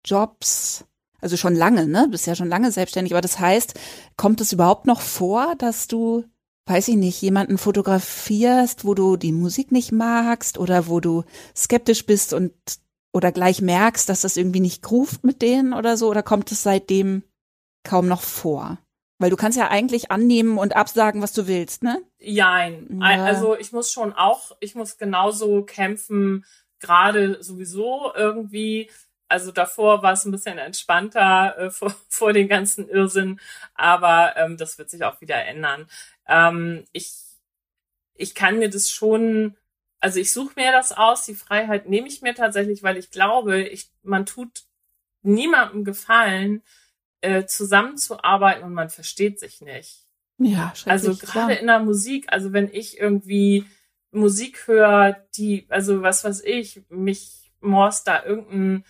Jobs also schon lange, ne? Du bist ja schon lange selbstständig, aber das heißt, kommt es überhaupt noch vor, dass du, weiß ich nicht, jemanden fotografierst, wo du die Musik nicht magst oder wo du skeptisch bist und oder gleich merkst, dass das irgendwie nicht groovt mit denen oder so, oder kommt es seitdem kaum noch vor? Weil du kannst ja eigentlich annehmen und absagen, was du willst, ne? Jein. Ja. Also ich muss schon auch, ich muss genauso kämpfen, gerade sowieso irgendwie also davor war es ein bisschen entspannter äh, vor, <laughs> vor den ganzen Irrsinn, aber ähm, das wird sich auch wieder ändern. Ähm, ich, ich kann mir das schon, also ich suche mir das aus, die Freiheit nehme ich mir tatsächlich, weil ich glaube, ich, man tut niemandem gefallen, äh, zusammenzuarbeiten und man versteht sich nicht. Ja, Also gerade in der Musik, also wenn ich irgendwie Musik höre, die, also was weiß ich, mich morst da irgendein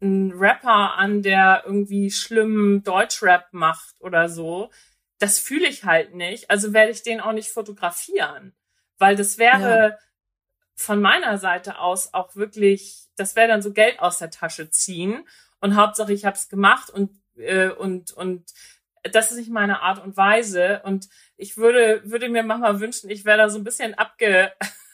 einen Rapper an, der irgendwie schlimmen Deutschrap macht oder so, das fühle ich halt nicht. Also werde ich den auch nicht fotografieren, weil das wäre ja. von meiner Seite aus auch wirklich, das wäre dann so Geld aus der Tasche ziehen und Hauptsache ich habe es gemacht und äh, und und das ist nicht meine Art und Weise und ich würde würde mir manchmal wünschen, ich wäre da so ein bisschen abge <laughs>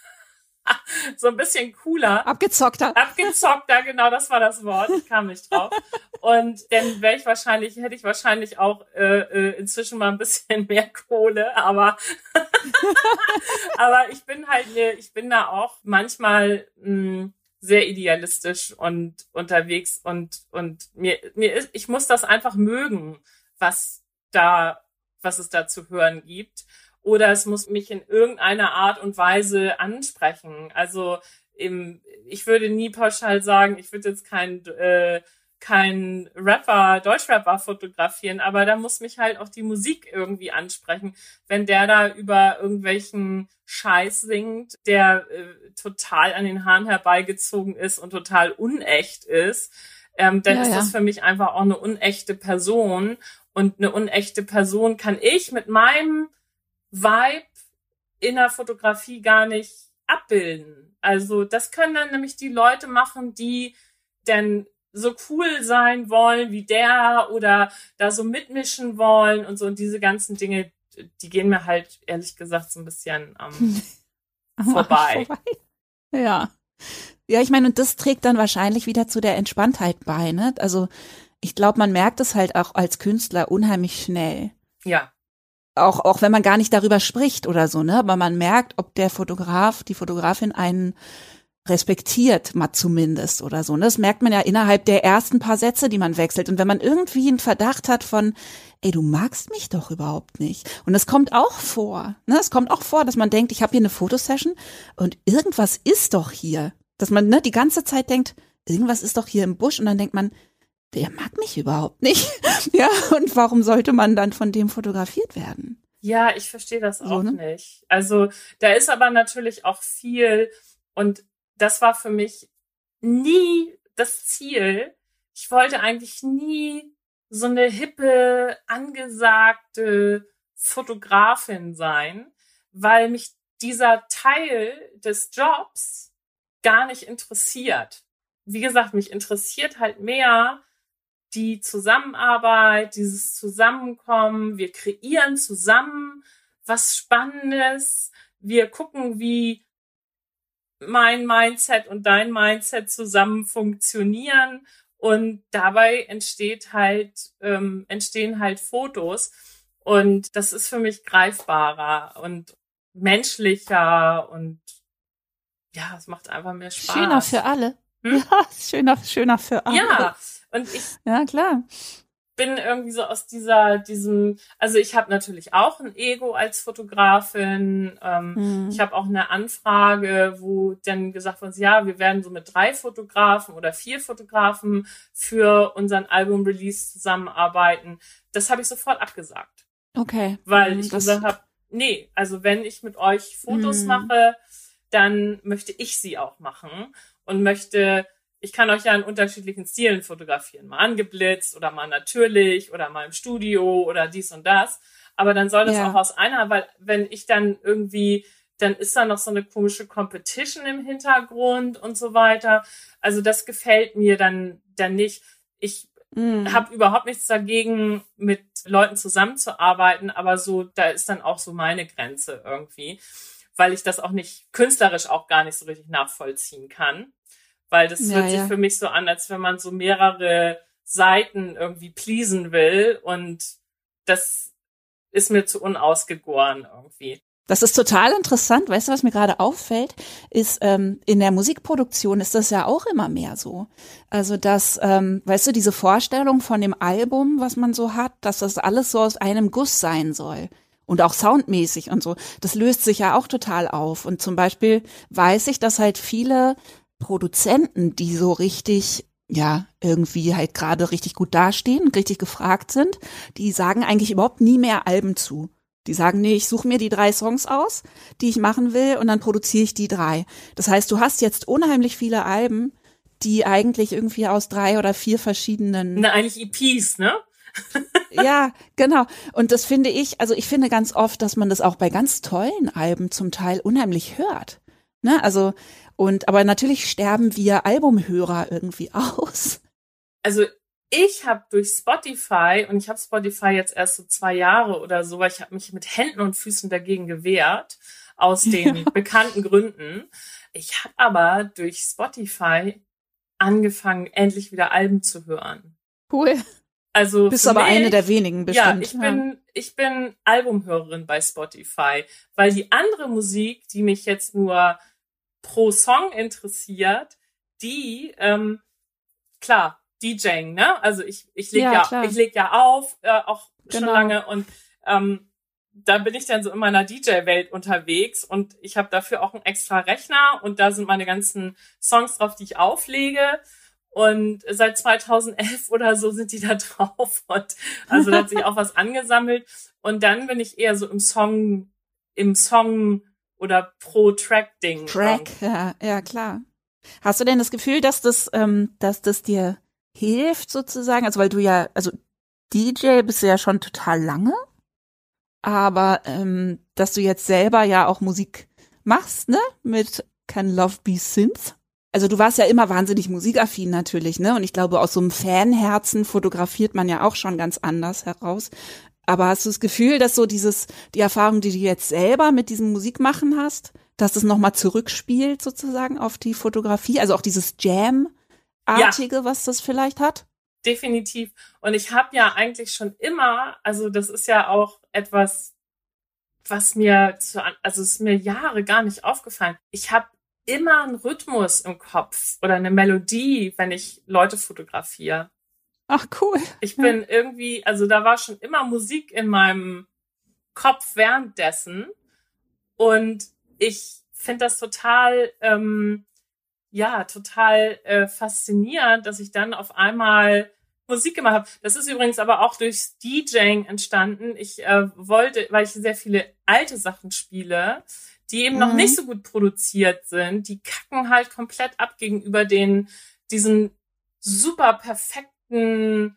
<laughs> so ein bisschen cooler. Abgezockter. Abgezockter, genau, das war das Wort. Ich kam nicht drauf. Und dann wäre ich wahrscheinlich, hätte ich wahrscheinlich auch äh, äh, inzwischen mal ein bisschen <laughs> mehr Kohle, aber <laughs> aber ich bin halt ne, ich bin da auch manchmal mh, hm, sehr idealistisch und unterwegs und und mir mir ist, ich muss das einfach mögen, was da was es da zu hören gibt oder es muss mich in irgendeiner Art und Weise ansprechen. Also im, ich würde nie pauschal sagen, ich würde jetzt kein äh, kein Rapper, Deutschrapper fotografieren, aber da muss mich halt auch die Musik irgendwie ansprechen. Wenn der da über irgendwelchen Scheiß singt, der äh, total an den Haaren herbeigezogen ist und total unecht ist, ähm, dann ja, ist ja. das für mich einfach auch eine unechte Person. Und eine unechte Person kann ich mit meinem Vibe in der Fotografie gar nicht abbilden. Also das können dann nämlich die Leute machen, die dann so cool sein wollen wie der oder da so mitmischen wollen und so und diese ganzen Dinge, die gehen mir halt ehrlich gesagt so ein bisschen ähm, <laughs> vorbei. vorbei. Ja. Ja, ich meine, und das trägt dann wahrscheinlich wieder zu der Entspanntheit bei, ne? Also ich glaube, man merkt es halt auch als Künstler unheimlich schnell. Ja auch, auch wenn man gar nicht darüber spricht oder so, ne? Aber man merkt, ob der Fotograf, die Fotografin einen respektiert, mal zumindest oder so. Ne? Das merkt man ja innerhalb der ersten paar Sätze, die man wechselt. Und wenn man irgendwie einen Verdacht hat von, ey, du magst mich doch überhaupt nicht. Und es kommt auch vor, ne? Es kommt auch vor, dass man denkt, ich habe hier eine Fotosession und irgendwas ist doch hier. Dass man ne, die ganze Zeit denkt, irgendwas ist doch hier im Busch und dann denkt man, der mag mich überhaupt nicht. <laughs> ja, und warum sollte man dann von dem fotografiert werden? Ja, ich verstehe das so, auch ne? nicht. Also da ist aber natürlich auch viel und das war für mich nie das Ziel. Ich wollte eigentlich nie so eine hippe, angesagte Fotografin sein, weil mich dieser Teil des Jobs gar nicht interessiert. Wie gesagt, mich interessiert halt mehr die Zusammenarbeit, dieses Zusammenkommen. Wir kreieren zusammen was Spannendes. Wir gucken, wie mein Mindset und dein Mindset zusammen funktionieren Und dabei entsteht halt, ähm, entstehen halt Fotos. Und das ist für mich greifbarer und menschlicher und ja, es macht einfach mehr Spaß. Schöner für alle. Hm? <laughs> Ja, schöner, schöner für alle. Ja, und ich. Ja, klar bin irgendwie so aus dieser, diesem, also ich habe natürlich auch ein Ego als Fotografin. Ähm, mhm. Ich habe auch eine Anfrage, wo dann gesagt wird, ja, wir werden so mit drei Fotografen oder vier Fotografen für unseren Album-Release zusammenarbeiten. Das habe ich sofort abgesagt. Okay. Weil mhm, ich gesagt habe, nee, also wenn ich mit euch Fotos mhm. mache, dann möchte ich sie auch machen und möchte ich kann euch ja in unterschiedlichen Stilen fotografieren. Mal angeblitzt oder mal natürlich oder mal im Studio oder dies und das. Aber dann soll das ja. auch aus einer, weil wenn ich dann irgendwie, dann ist da noch so eine komische Competition im Hintergrund und so weiter. Also das gefällt mir dann, dann nicht. Ich mm. habe überhaupt nichts dagegen, mit Leuten zusammenzuarbeiten, aber so, da ist dann auch so meine Grenze irgendwie, weil ich das auch nicht künstlerisch auch gar nicht so richtig nachvollziehen kann weil das ja, hört sich ja. für mich so an, als wenn man so mehrere Seiten irgendwie pleasen will und das ist mir zu unausgegoren irgendwie. Das ist total interessant. Weißt du, was mir gerade auffällt, ist ähm, in der Musikproduktion ist das ja auch immer mehr so. Also dass, ähm, weißt du, diese Vorstellung von dem Album, was man so hat, dass das alles so aus einem Guss sein soll und auch soundmäßig und so. Das löst sich ja auch total auf. Und zum Beispiel weiß ich, dass halt viele Produzenten, die so richtig ja, irgendwie halt gerade richtig gut dastehen, richtig gefragt sind, die sagen eigentlich überhaupt nie mehr Alben zu. Die sagen, nee, ich suche mir die drei Songs aus, die ich machen will, und dann produziere ich die drei. Das heißt, du hast jetzt unheimlich viele Alben, die eigentlich irgendwie aus drei oder vier verschiedenen. Na, eigentlich EPs, ne? <laughs> ja, genau. Und das finde ich, also ich finde ganz oft, dass man das auch bei ganz tollen Alben zum Teil unheimlich hört. Ne? Also und aber natürlich sterben wir Albumhörer irgendwie <laughs> aus. Also ich habe durch Spotify und ich habe Spotify jetzt erst so zwei Jahre oder so, weil ich habe mich mit Händen und Füßen dagegen gewehrt aus den ja. bekannten Gründen. Ich habe aber durch Spotify angefangen, endlich wieder Alben zu hören. Cool. Also bist aber mich, eine der wenigen bestimmt. Ja, ich bin ich bin Albumhörerin bei Spotify, weil die andere Musik, die mich jetzt nur pro Song interessiert, die, ähm, klar, DJing, ne? Also ich, ich leg ja, ja ich leg ja auf, äh, auch genau. schon lange und ähm, da bin ich dann so in meiner DJ-Welt unterwegs und ich habe dafür auch einen extra Rechner und da sind meine ganzen Songs drauf, die ich auflege. Und seit 2011 oder so sind die <laughs> da drauf und also da hat sich <laughs> auch was angesammelt. Und dann bin ich eher so im Song, im Song oder pro Track-Ding. Track, ja, ja, klar. Hast du denn das Gefühl, dass das, ähm, dass das dir hilft sozusagen? Also weil du ja, also DJ bist du ja schon total lange, aber ähm, dass du jetzt selber ja auch Musik machst, ne? Mit Can Love Be Synth. Also du warst ja immer wahnsinnig musikaffin natürlich, ne? Und ich glaube, aus so einem Fanherzen fotografiert man ja auch schon ganz anders heraus. Aber hast du das Gefühl, dass so dieses, die Erfahrung, die du jetzt selber mit diesem Musikmachen hast, dass das nochmal zurückspielt sozusagen auf die Fotografie? Also auch dieses Jam-artige, ja. was das vielleicht hat? Definitiv. Und ich habe ja eigentlich schon immer, also das ist ja auch etwas, was mir zu, also es ist mir Jahre gar nicht aufgefallen. Ich habe immer einen Rhythmus im Kopf oder eine Melodie, wenn ich Leute fotografiere. Ach cool. Ich bin irgendwie, also da war schon immer Musik in meinem Kopf währenddessen und ich finde das total, ähm, ja, total äh, faszinierend, dass ich dann auf einmal Musik gemacht habe. Das ist übrigens aber auch durchs DJing entstanden. Ich äh, wollte, weil ich sehr viele alte Sachen spiele, die eben mhm. noch nicht so gut produziert sind, die kacken halt komplett ab gegenüber den diesen super perfekt perfekten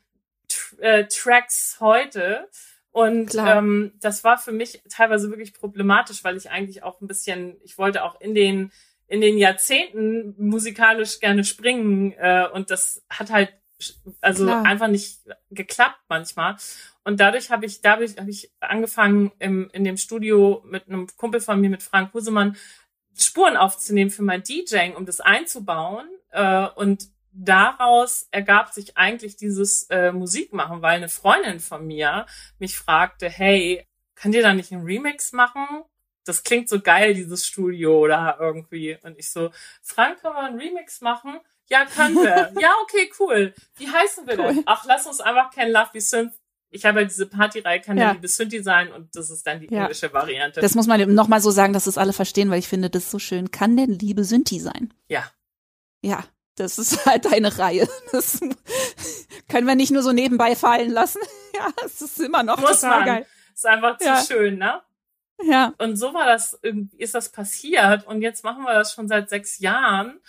äh, Tracks heute. Und ähm, das war für mich teilweise wirklich problematisch, weil ich eigentlich auch ein bisschen, ich wollte auch in den in den Jahrzehnten musikalisch gerne springen äh, und das hat halt also Klar. einfach nicht geklappt manchmal. Und dadurch habe ich, dadurch habe ich angefangen im, in dem Studio mit einem Kumpel von mir, mit Frank Husemann, Spuren aufzunehmen für mein DJing, um das einzubauen. Äh, und daraus ergab sich eigentlich dieses äh, Musikmachen, weil eine Freundin von mir mich fragte, hey, kann dir da nicht einen Remix machen? Das klingt so geil, dieses Studio oder irgendwie. Und ich so, Frank, können wir einen Remix machen? Ja, können wir. <laughs> ja, okay, cool. Wie heißen wir cool. denn? Ach, lass uns einfach kennen Love Be Synth. Ich habe ja diese Partyreihe, kann ja Liebe Synthi sein und das ist dann die ja. englische Variante. Das muss man nochmal so sagen, dass es alle verstehen, weil ich finde das so schön. Kann denn Liebe Synthi sein? Ja. Ja, das ist <laughs> halt eine Reihe. Das <laughs> können wir nicht nur so nebenbei fallen lassen. <laughs> ja, es ist immer noch muss total man. geil. Ist einfach zu Ja. schön, ne? Ja. Und so war das, irgendwie ist das passiert und jetzt machen wir das schon seit sechs Jahren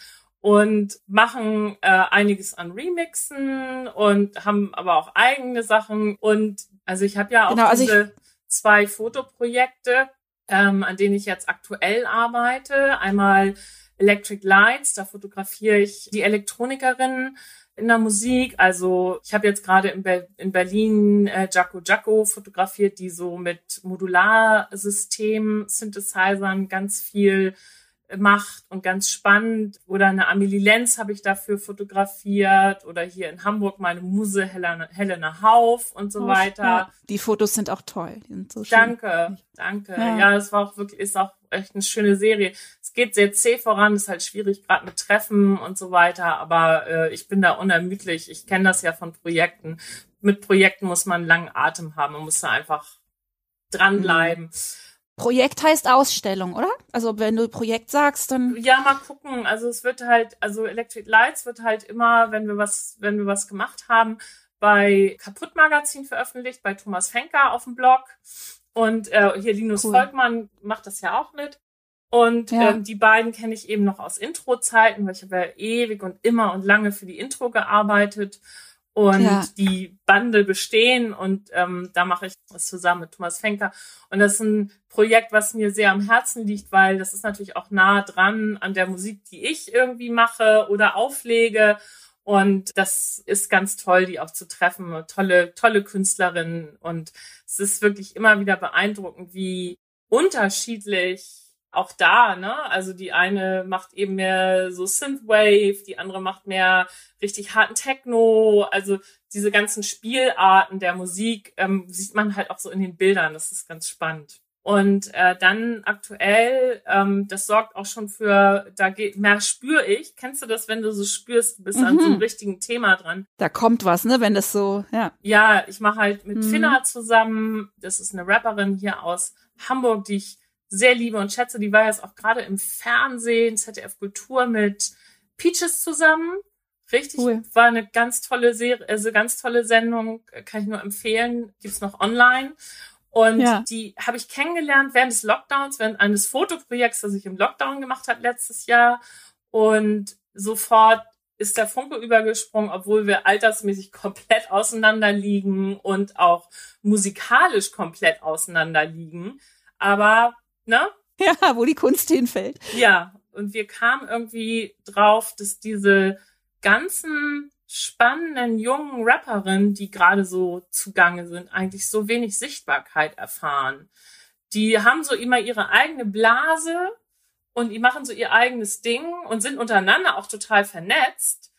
und machen äh, einiges an Remixen und haben aber auch eigene Sachen und also ich habe ja auch Genau, also diese zwei Fotoprojekte, ähm, an denen ich jetzt aktuell arbeite. Einmal Electric Lights, da fotografiere ich die Elektronikerinnen in der Musik. Also ich habe jetzt gerade in, Ber in Berlin äh, Jaco Jaco fotografiert, die so mit Modularsystem, Synthesizern ganz viel macht und ganz spannend. Oder eine Amelie Lenz habe ich dafür fotografiert. Oder hier in Hamburg meine Muse Helena, Helena Hauf und so weiter. Ja, die Fotos sind auch toll. Die sind so schön. Danke, danke. Ja. Ja. das war auch wirklich, ist auch echt eine schöne Serie. Geht sehr zäh voran, ist halt schwierig, gerade mit Treffen und so weiter, aber äh, ich bin da unermüdlich. Ich kenne das ja von Projekten. Mit Projekten muss man einen langen Atem haben. Man muss da einfach dranbleiben. Projekt heißt Ausstellung, oder? Also wenn du Projekt sagst, dann Ja, mal gucken. Also es wird halt, also Electric Lights wird halt immer, wenn wir was, wenn wir was gemacht haben, bei Kaputt Magazin veröffentlicht, bei Thomas Fenker auf dem Blog. Und äh, hier Linus Cool. Volkmann macht das ja auch mit. Und Ja. ähm, die beiden kenne ich eben noch aus Intro-Zeiten, weil ich habe ja ewig und immer und lange für die Intro gearbeitet. Und Ja. die Bande bestehen und ähm, da mache ich das zusammen mit Thomas Fenker. Und das ist ein Projekt, was mir sehr am Herzen liegt, weil das ist natürlich auch nah dran an der Musik, die ich irgendwie mache oder auflege. Und das ist ganz toll, die auch zu treffen. Tolle, tolle Künstlerin. Und es ist wirklich immer wieder beeindruckend, wie unterschiedlich auch da, ne? Also die eine macht eben mehr so Synthwave, die andere macht mehr richtig harten Techno. Also diese ganzen Spielarten der Musik ähm, sieht man halt auch so in den Bildern. Das ist ganz spannend. Und äh, dann aktuell, ähm, das sorgt auch schon für, da geht mehr spüre ich. Kennst du das, wenn du so spürst, du bist an so einem Mhm. richtigen Thema dran? da kommt was, ne? Wenn das so, ja. Ja, ich mache halt mit Mhm. Finna zusammen. Das ist eine Rapperin hier aus Hamburg, die ich sehr liebe und schätze. Die war jetzt auch gerade im Fernsehen, ZDF Kultur mit Peaches zusammen. Richtig, Cool. war eine ganz tolle Serie, also ganz tolle Sendung, kann ich nur empfehlen. Gibt's noch online. Und Ja. die habe ich kennengelernt während des Lockdowns, während eines Fotoprojekts, das ich im Lockdown gemacht habe letztes Jahr. Und sofort ist der Funke übergesprungen, obwohl wir altersmäßig komplett auseinander liegen und auch musikalisch komplett auseinander liegen. Aber, ne? Ja, wo die Kunst hinfällt. Ja. Und wir kamen irgendwie drauf, dass diese ganzen spannenden jungen Rapperinnen, die gerade so zugange sind, eigentlich so wenig Sichtbarkeit erfahren. Die haben so immer ihre eigene Blase und die machen so ihr eigenes Ding und sind untereinander auch total vernetzt,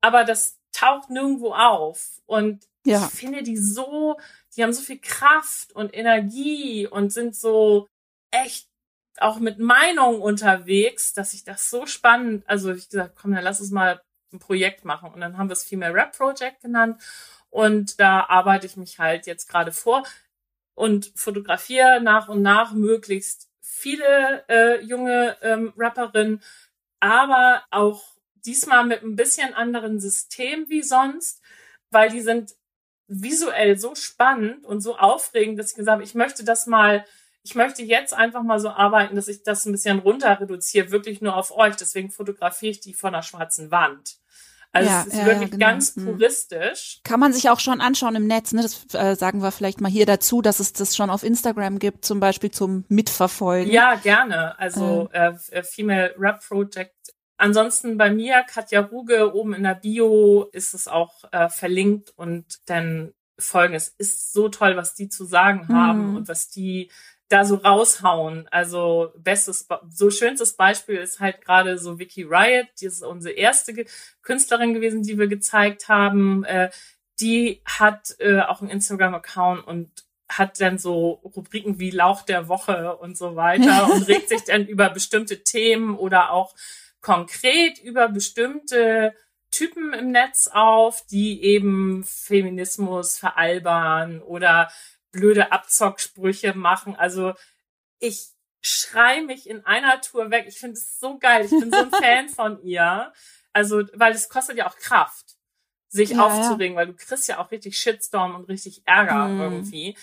aber das taucht nirgendwo auf. Und Ja. ich finde die so, die haben so viel Kraft und Energie und sind so echt auch mit Meinung unterwegs, dass ich das so spannend, also ich gesagt, komm, dann lass uns mal ein Projekt machen. Und dann haben wir es Female Rap Project genannt. Und da arbeite ich mich halt jetzt gerade vor und fotografiere nach und nach möglichst viele äh, junge ähm, Rapperinnen, aber auch diesmal mit ein bisschen anderen System wie sonst, weil die sind visuell so spannend und so aufregend, dass ich gesagt habe, ich möchte das mal, ich möchte jetzt einfach mal so arbeiten, dass ich das ein bisschen runter reduziere, wirklich nur auf euch. Deswegen fotografiere ich die von einer schwarzen Wand. Also Ja, es ist ja, wirklich genau. ganz Hm. puristisch. Kann man sich auch schon anschauen im Netz, ne? Das äh, sagen wir vielleicht mal hier dazu, dass es das schon auf Instagram gibt, zum Beispiel zum Mitverfolgen. Ja, gerne. Also äh, äh, Female Rap Project. Ansonsten bei mir, Katja Ruge, oben in der Bio ist es auch äh, verlinkt und dann folgen. Es ist so toll, was die zu sagen haben Hm. und was die da so raushauen. Also bestes, so schönstes Beispiel ist halt gerade so Vicky Riot, die ist unsere erste Künstlerin gewesen, die wir gezeigt haben. Äh, die hat äh, auch einen Instagram-Account und hat dann so Rubriken wie Lauch der Woche und so weiter und <laughs> regt sich dann über bestimmte Themen oder auch konkret über bestimmte Typen im Netz auf, die eben Feminismus veralbern oder blöde Abzocksprüche machen. Also ich schrei mich in einer Tour weg. Ich finde es so geil. Ich bin so ein <laughs> Fan von ihr. Also, weil es kostet ja auch Kraft, sich ja, aufzuregen, ja. weil du kriegst ja auch richtig Shitstorm und richtig Ärger hm. irgendwie.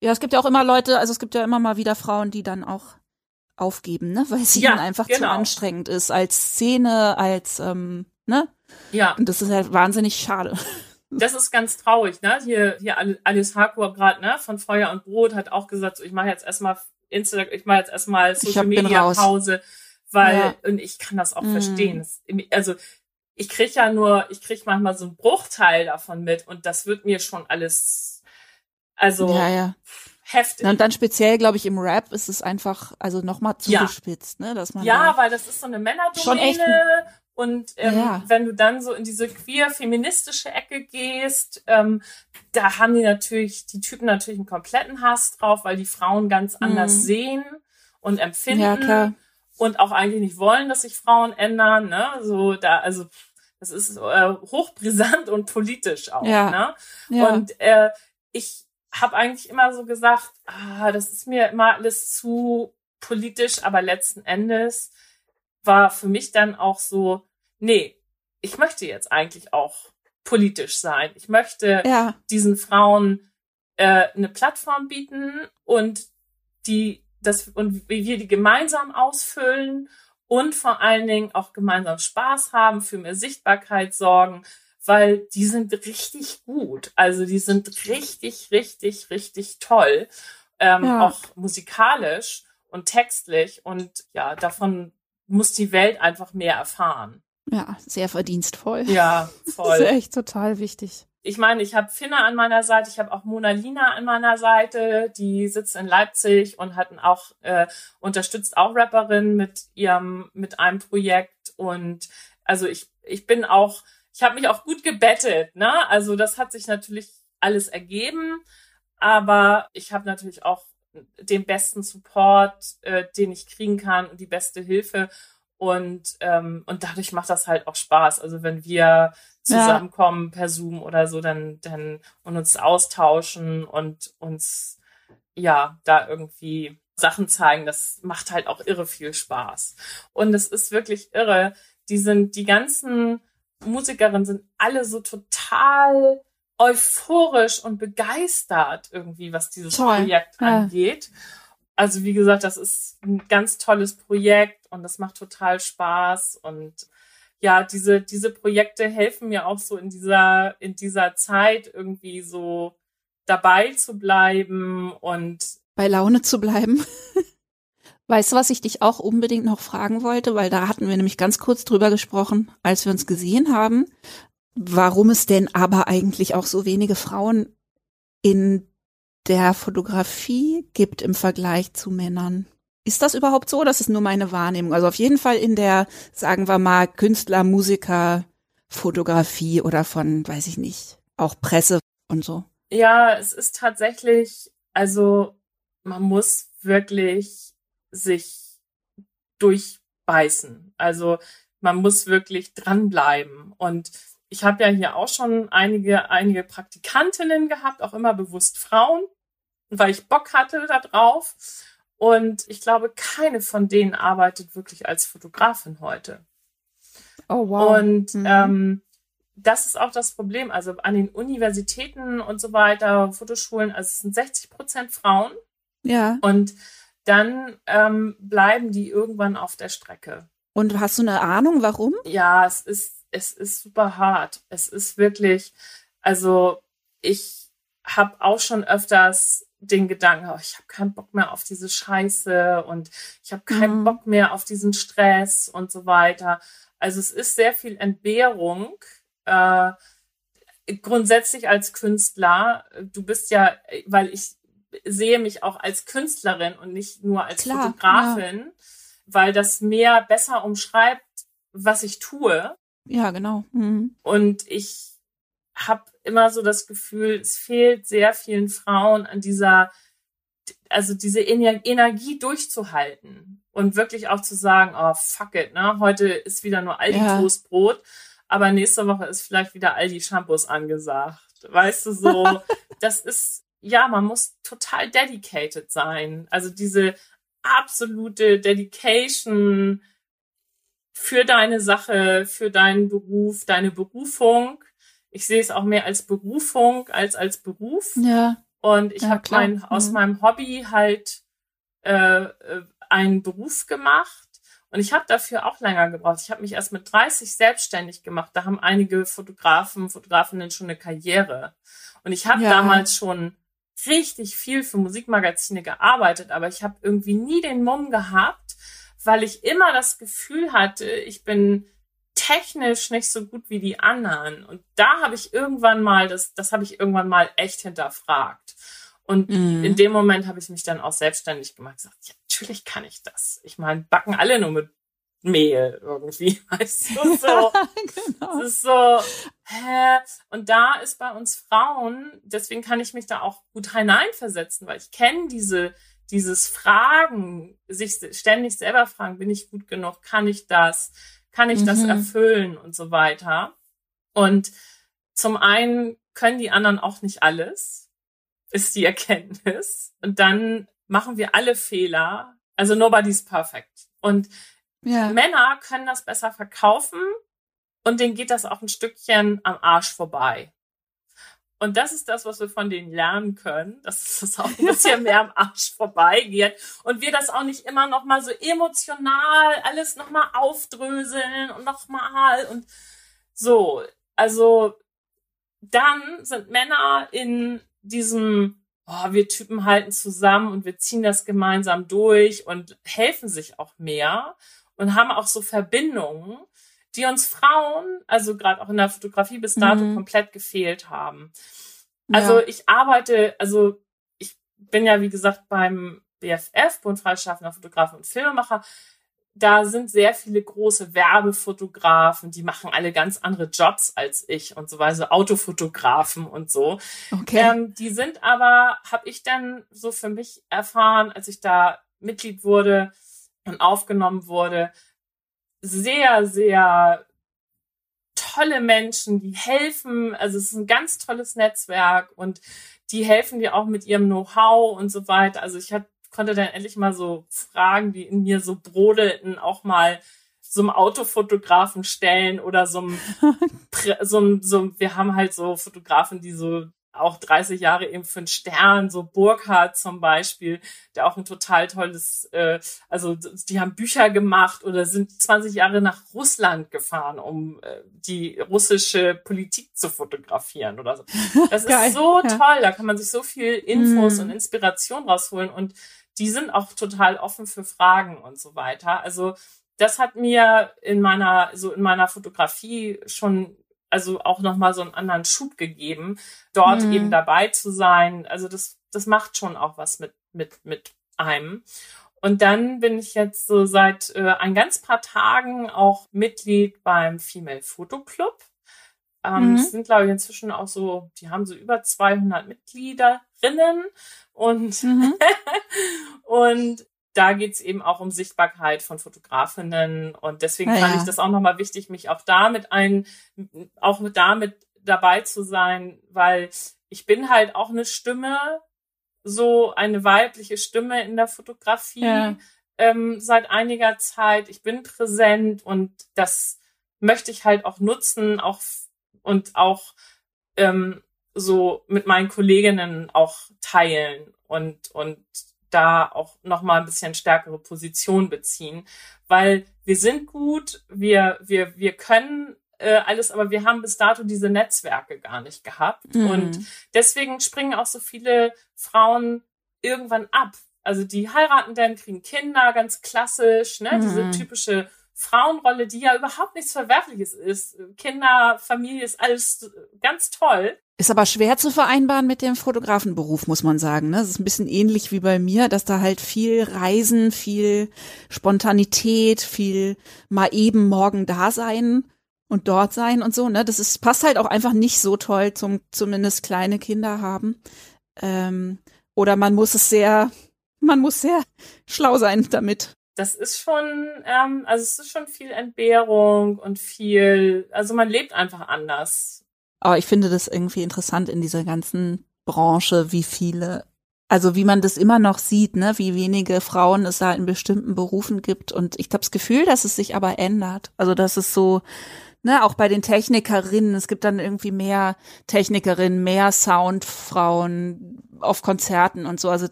Ja, es gibt ja auch immer Leute, also es gibt ja immer mal wieder Frauen, die dann auch aufgeben, ne, <laughs> weil sie ja, dann einfach genau. zu anstrengend ist als Szene, als ähm, ne? Ja. Und das ist halt wahnsinnig schade. Das ist ganz traurig, ne? Hier, hier Alice Harcourt gerade, ne, von Feuer und Brot hat auch gesagt, so, ich mache jetzt erstmal Instagram, ich mache jetzt erstmal Social Media Pause, weil ja. und ich kann das auch mhm. verstehen. Das, also ich krieg ja nur, ich krieg manchmal so einen Bruchteil davon mit und das wird mir schon alles, also ja, ja. heftig. Und dann speziell, glaube ich, im Rap ist es einfach, also nochmal zugespitzt, ja. ne, dass man ja, weil das ist so eine Männerdomäne und ähm, ja. wenn du dann so in diese queer-feministische Ecke gehst, ähm, da haben die natürlich, die Typen natürlich einen kompletten Hass drauf, weil die Frauen ganz mhm. anders sehen und empfinden. Ja. Und auch eigentlich nicht wollen, dass sich Frauen ändern. Ne? So da, also das ist äh, hochbrisant und politisch auch. Ja. Ne? Ja. Und äh, ich habe eigentlich immer so gesagt, ah, das ist mir immer alles zu politisch, aber letzten Endes war für mich dann auch so, nee, ich möchte jetzt eigentlich auch politisch sein. Ich möchte ja. diesen Frauen äh, eine Plattform bieten und die das und wie wir die gemeinsam ausfüllen und vor allen Dingen auch gemeinsam Spaß haben, für mehr Sichtbarkeit sorgen, weil die sind richtig gut. Also die sind richtig, richtig, richtig toll. Ähm, ja. Auch musikalisch und textlich. Und ja, davon muss die Welt einfach mehr erfahren. Ja, sehr verdienstvoll. Ja, <laughs> voll. Das ist echt total wichtig. Ich meine, ich habe Finna an meiner Seite, ich habe auch Mona Lina an meiner Seite, die sitzt in Leipzig und hatten auch äh, unterstützt auch Rapperin mit ihrem mit einem Projekt und also ich ich bin auch ich habe mich auch gut gebettet, ne? Also das hat sich natürlich alles ergeben, aber ich habe natürlich auch den besten Support, äh, den ich kriegen kann und die beste Hilfe. Und, ähm, und dadurch macht das halt auch Spaß. Also wenn wir zusammenkommen ja. per Zoom oder so, dann, dann und uns austauschen und uns ja da irgendwie Sachen zeigen, das macht halt auch irre viel Spaß. Und es ist wirklich irre. Die sind, die ganzen Musikerinnen sind alle so total euphorisch und begeistert irgendwie, was dieses Toll. Projekt ja. angeht. Also wie gesagt, das ist ein ganz tolles Projekt und das macht total Spaß und ja, diese diese Projekte helfen mir auch so in dieser in dieser Zeit irgendwie so dabei zu bleiben und bei Laune zu bleiben. <laughs> Weißt du, was ich dich auch unbedingt noch fragen wollte, weil da hatten wir nämlich ganz kurz drüber gesprochen, als wir uns gesehen haben warum es denn aber eigentlich auch so wenige Frauen in der Fotografie gibt im Vergleich zu Männern. Ist das überhaupt so? Das ist nur meine Wahrnehmung. Also auf jeden Fall in der, sagen wir mal, Künstler, Musiker, Fotografie oder von, weiß ich nicht, auch Presse und so. Ja, es ist tatsächlich, also man muss wirklich sich durchbeißen. Also man muss wirklich dranbleiben. Und ich habe ja hier auch schon einige, einige Praktikantinnen gehabt, auch immer bewusst Frauen, weil ich Bock hatte da drauf. Und ich glaube, keine von denen arbeitet wirklich als Fotografin heute. Oh, wow. Und mhm. ähm, das ist auch das Problem. Also an den Universitäten und so weiter, Fotoschulen, also es sind 60 Prozent Frauen. Ja. Und dann ähm, bleiben die irgendwann auf der Strecke. Und hast du eine Ahnung, warum? Ja, es ist es ist super hart. Es ist wirklich, also ich habe auch schon öfters den Gedanken, oh, ich habe keinen Bock mehr auf diese Scheiße und ich habe keinen mhm. Bock mehr auf diesen Stress und so weiter. Also es ist sehr viel Entbehrung. Äh, grundsätzlich als Künstler, du bist ja, weil ich sehe mich auch als Künstlerin und nicht nur als Klar, Fotografin, ja. weil das mehr besser umschreibt, was ich tue. Ja, genau. Mhm. Und ich habe immer so das Gefühl, es fehlt sehr vielen Frauen an dieser, also diese Energie durchzuhalten und wirklich auch zu sagen, oh fuck it, ne, heute ist wieder nur Aldi ja. Toastbrot, aber nächste Woche ist vielleicht wieder Aldi Shampoos angesagt. Weißt du so, <laughs> das ist ja, man muss total dedicated sein. Also diese absolute Dedication für deine Sache, für deinen Beruf, deine Berufung. Ich sehe es auch mehr als Berufung als als Beruf. Ja. Und ich ja, habe mein, aus mhm. meinem Hobby halt äh, äh, einen Beruf gemacht. Und ich habe dafür auch länger gebraucht. Ich habe mich erst mit 30 selbstständig gemacht. Da haben einige Fotografen, Fotografinnen schon eine Karriere. Und ich habe ja. damals schon richtig viel für Musikmagazine gearbeitet, aber ich habe irgendwie nie den Mumm gehabt, weil ich immer das Gefühl hatte, ich bin technisch nicht so gut wie die anderen. Und da habe ich irgendwann mal, das, das habe ich irgendwann mal echt hinterfragt. Und mhm. in dem Moment habe ich mich dann auch selbstständig gemacht. Gesagt, ja, natürlich kann ich das. Ich meine, backen alle nur mit Mehl irgendwie, <laughs> weißt du, so. <laughs> genau. Das ist so, hä? Und da ist bei uns Frauen, deswegen kann ich mich da auch gut hineinversetzen, weil ich kenne diese, dieses Fragen, sich ständig selber fragen, bin ich gut genug, kann ich das, kann ich mhm. das erfüllen und so weiter. Und zum einen können die anderen auch nicht alles, ist die <laughs> Erkenntnis. Und dann machen wir alle Fehler. Also nobody's perfect. Und ja. Männer können das besser verkaufen und denen geht das auch ein Stückchen am Arsch vorbei. Und das ist das, was wir von denen lernen können, dass <laughs> es auch ein bisschen mehr am Arsch vorbeigeht und wir das auch nicht immer noch mal so emotional alles noch mal aufdröseln und noch mal und so. Also dann sind Männer in diesem oh, wir Typen halten zusammen und wir ziehen das gemeinsam durch und helfen sich auch mehr und haben auch so Verbindungen, die uns Frauen, also gerade auch in der Fotografie bis dato mhm. komplett gefehlt haben. Also ja. ich arbeite, also ich bin ja wie gesagt beim BFF, Bund freischaffender Fotografen und Filmemacher. Da sind sehr viele große Werbefotografen, die machen alle ganz andere Jobs als ich und so weiter, Autofotografen und so. Okay. Ähm, die sind aber, habe ich dann so für mich erfahren, als ich da Mitglied wurde, und aufgenommen wurde. Sehr, sehr tolle Menschen, die helfen. Also es ist ein ganz tolles Netzwerk und die helfen dir auch mit ihrem Know-how und so weiter. Also ich hat, konnte dann endlich mal so Fragen, die in mir so brodelten, auch mal so einem Autofotografen stellen oder so einem, so, so, wir haben halt so Fotografen, die so auch 30 Jahre eben für einen Stern, so Burkhardt zum Beispiel, der auch ein total tolles, äh, also die haben Bücher gemacht oder sind 20 Jahre nach Russland gefahren, um äh, die russische Politik zu fotografieren oder so. <laughs> Das ist so ja. toll, da kann man sich so viel Infos mm. und Inspiration rausholen und die sind auch total offen für Fragen und so weiter. Also das hat mir in meiner, so in meiner Fotografie schon also auch nochmal so einen anderen Schub gegeben, dort mhm. eben dabei zu sein. Also das, das macht schon auch was mit, mit, mit einem. Und dann bin ich jetzt so seit äh, ein ganz paar Tagen auch Mitglied beim Female Photo Club. Ähm, mhm. Es sind, glaube ich, inzwischen auch so, die haben so über 200 Mitgliederinnen und, mhm. <laughs> und da geht's eben auch um Sichtbarkeit von Fotografinnen und deswegen ah, fand ja. ich das auch nochmal wichtig, mich auch damit ein, auch mit damit dabei zu sein, weil ich bin halt auch eine Stimme, so eine weibliche Stimme in der Fotografie ja. ähm, seit einiger Zeit. Ich bin präsent und das möchte ich halt auch nutzen, auch und auch ähm, so mit meinen Kolleginnen auch teilen und und da auch noch mal ein bisschen stärkere Position beziehen, weil wir sind gut, wir wir wir können äh, alles, aber wir haben bis dato diese Netzwerke gar nicht gehabt mhm. und deswegen springen auch so viele Frauen irgendwann ab. Also die heiraten dann, kriegen Kinder, ganz klassisch, ne? Mhm. Diese typische Frauenrolle, die ja überhaupt nichts Verwerfliches ist. Kinder, Familie ist alles ganz toll. Ist aber schwer zu vereinbaren mit dem Fotografenberuf, muss man sagen. Ne? Das ist ein bisschen ähnlich wie bei mir, dass da halt viel Reisen, viel Spontanität, viel mal eben morgen da sein und dort sein und so. Ne? Das ist, passt halt auch einfach nicht so toll zum zumindest kleine Kinder haben. Ähm, oder man muss es sehr, man muss sehr schlau sein damit. Das ist schon, ähm, also es ist schon viel Entbehrung und viel, also man lebt einfach anders aber ich finde das irgendwie interessant in dieser ganzen Branche, wie viele, also wie man das immer noch sieht, ne, wie wenige Frauen es da in bestimmten Berufen gibt. Und ich habe das Gefühl, dass es sich aber ändert. Also dass es so, ne, auch bei den Technikerinnen, es gibt dann irgendwie mehr Technikerinnen, mehr Soundfrauen auf Konzerten und so. Also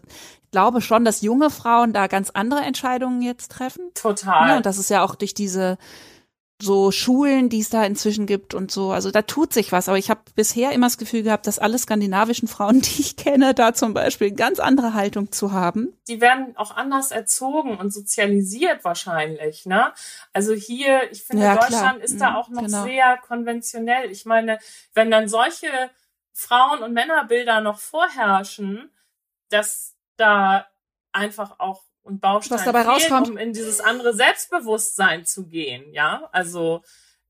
glaube schon, dass junge Frauen da ganz andere Entscheidungen jetzt treffen. Total. Ja, und das ist ja auch durch diese so Schulen, die es da inzwischen gibt und so. Also da tut sich was. Aber ich habe bisher immer das Gefühl gehabt, dass alle skandinavischen Frauen, <laughs> die ich kenne, da zum Beispiel ganz andere Haltung zu haben. Die werden auch anders erzogen und sozialisiert wahrscheinlich. Ne? Also hier, ich finde, ja, Deutschland klar. ist da mhm, auch noch genau. sehr konventionell. Ich meine, wenn dann solche Frauen- und Männerbilder noch vorherrschen, dass da einfach auch und Baustein was dabei fehlt, rauskommt, um in dieses andere Selbstbewusstsein zu gehen, ja, also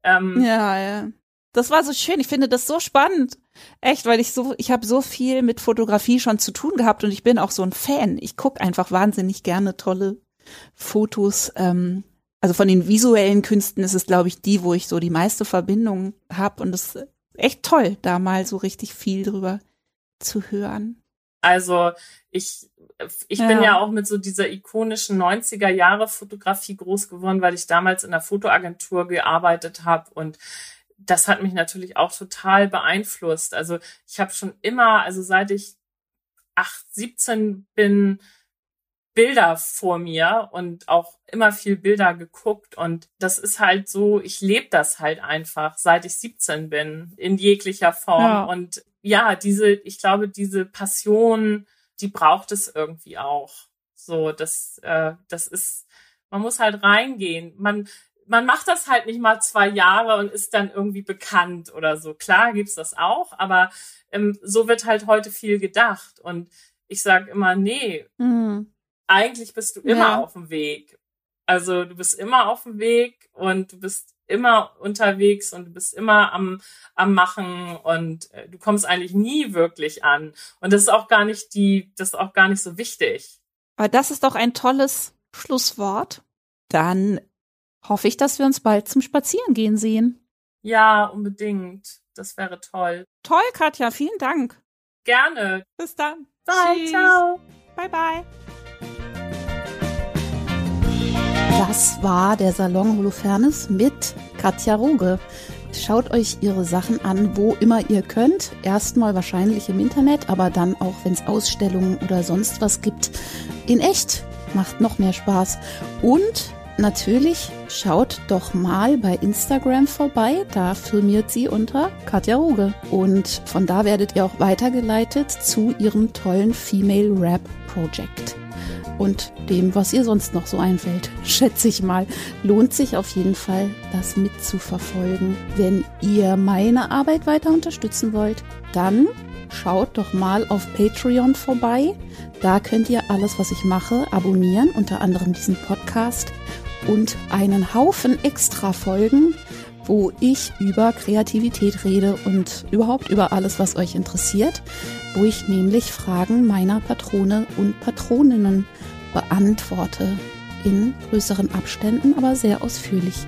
ähm, ja, ja. Das war so schön. Ich finde das so spannend. Echt, weil ich so, ich habe so viel mit Fotografie schon zu tun gehabt und ich bin auch so ein Fan. Ich guck einfach wahnsinnig gerne tolle Fotos. Ähm, also von den visuellen Künsten ist es, glaube ich, die, wo ich so die meiste Verbindung habe. Und das ist echt toll, da mal so richtig viel drüber zu hören. Also ich ich ja. bin ja auch mit so dieser ikonischen 90er Jahre Fotografie groß geworden, weil ich damals in der Fotoagentur gearbeitet habe und das hat mich natürlich auch total beeinflusst. Also ich habe schon immer, also seit ich 8, 17 bin, Bilder vor mir und auch immer viel Bilder geguckt und das ist halt so, ich lebe das halt einfach, seit ich 17 bin, in jeglicher Form ja. und ja, diese, ich glaube, diese Passion die braucht es irgendwie auch. So, das, äh, das ist, man muss halt reingehen. Man, man macht das halt nicht mal zwei Jahre und ist dann irgendwie bekannt oder so. Klar gibt's das auch, aber ähm, so wird halt heute viel gedacht. Und ich sage immer, nee, mhm. eigentlich bist du immer ja. auf dem Weg. Also du bist immer auf dem Weg und du bist immer unterwegs und du bist immer am, am Machen und äh, du kommst eigentlich nie wirklich an. Und das ist auch gar nicht die, das ist auch gar nicht so wichtig. Aber das ist doch ein tolles Schlusswort. Dann hoffe ich, dass wir uns bald zum Spazierengehen sehen. Ja, unbedingt. Das wäre toll. Toll, Katja. Vielen Dank. Gerne. Bis dann. Bye. Tschüss. Ciao. Bye, bye. Das war der Salon Holofernes mit Katja Ruge. Schaut euch ihre Sachen an, wo immer ihr könnt. Erstmal wahrscheinlich im Internet, aber dann auch, wenn es Ausstellungen oder sonst was gibt, in echt. Macht noch mehr Spaß. Und natürlich schaut doch mal bei Instagram vorbei. Da filmiert sie unter Katja Ruge. Und von da werdet ihr auch weitergeleitet zu ihrem tollen Female Rap Project und dem, was ihr sonst noch so einfällt, <laughs> schätze ich mal. Lohnt sich auf jeden Fall, das mitzuverfolgen. Wenn ihr meine Arbeit weiter unterstützen wollt, dann schaut doch mal auf Patreon vorbei. Da könnt ihr alles, was ich mache, abonnieren, unter anderem diesen Podcast und einen Haufen extra Folgen, wo ich über Kreativität rede und überhaupt über alles, was euch interessiert, wo ich nämlich Fragen meiner Patrone und Patroninnen beantworte in größeren Abständen, aber sehr ausführlich.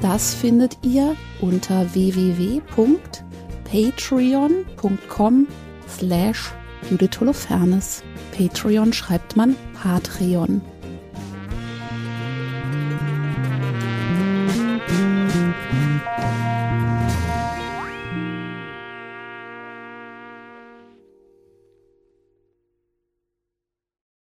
Das findet ihr unter www.patreon.com slash Judith Holofernes. Patreon schreibt man Patreon.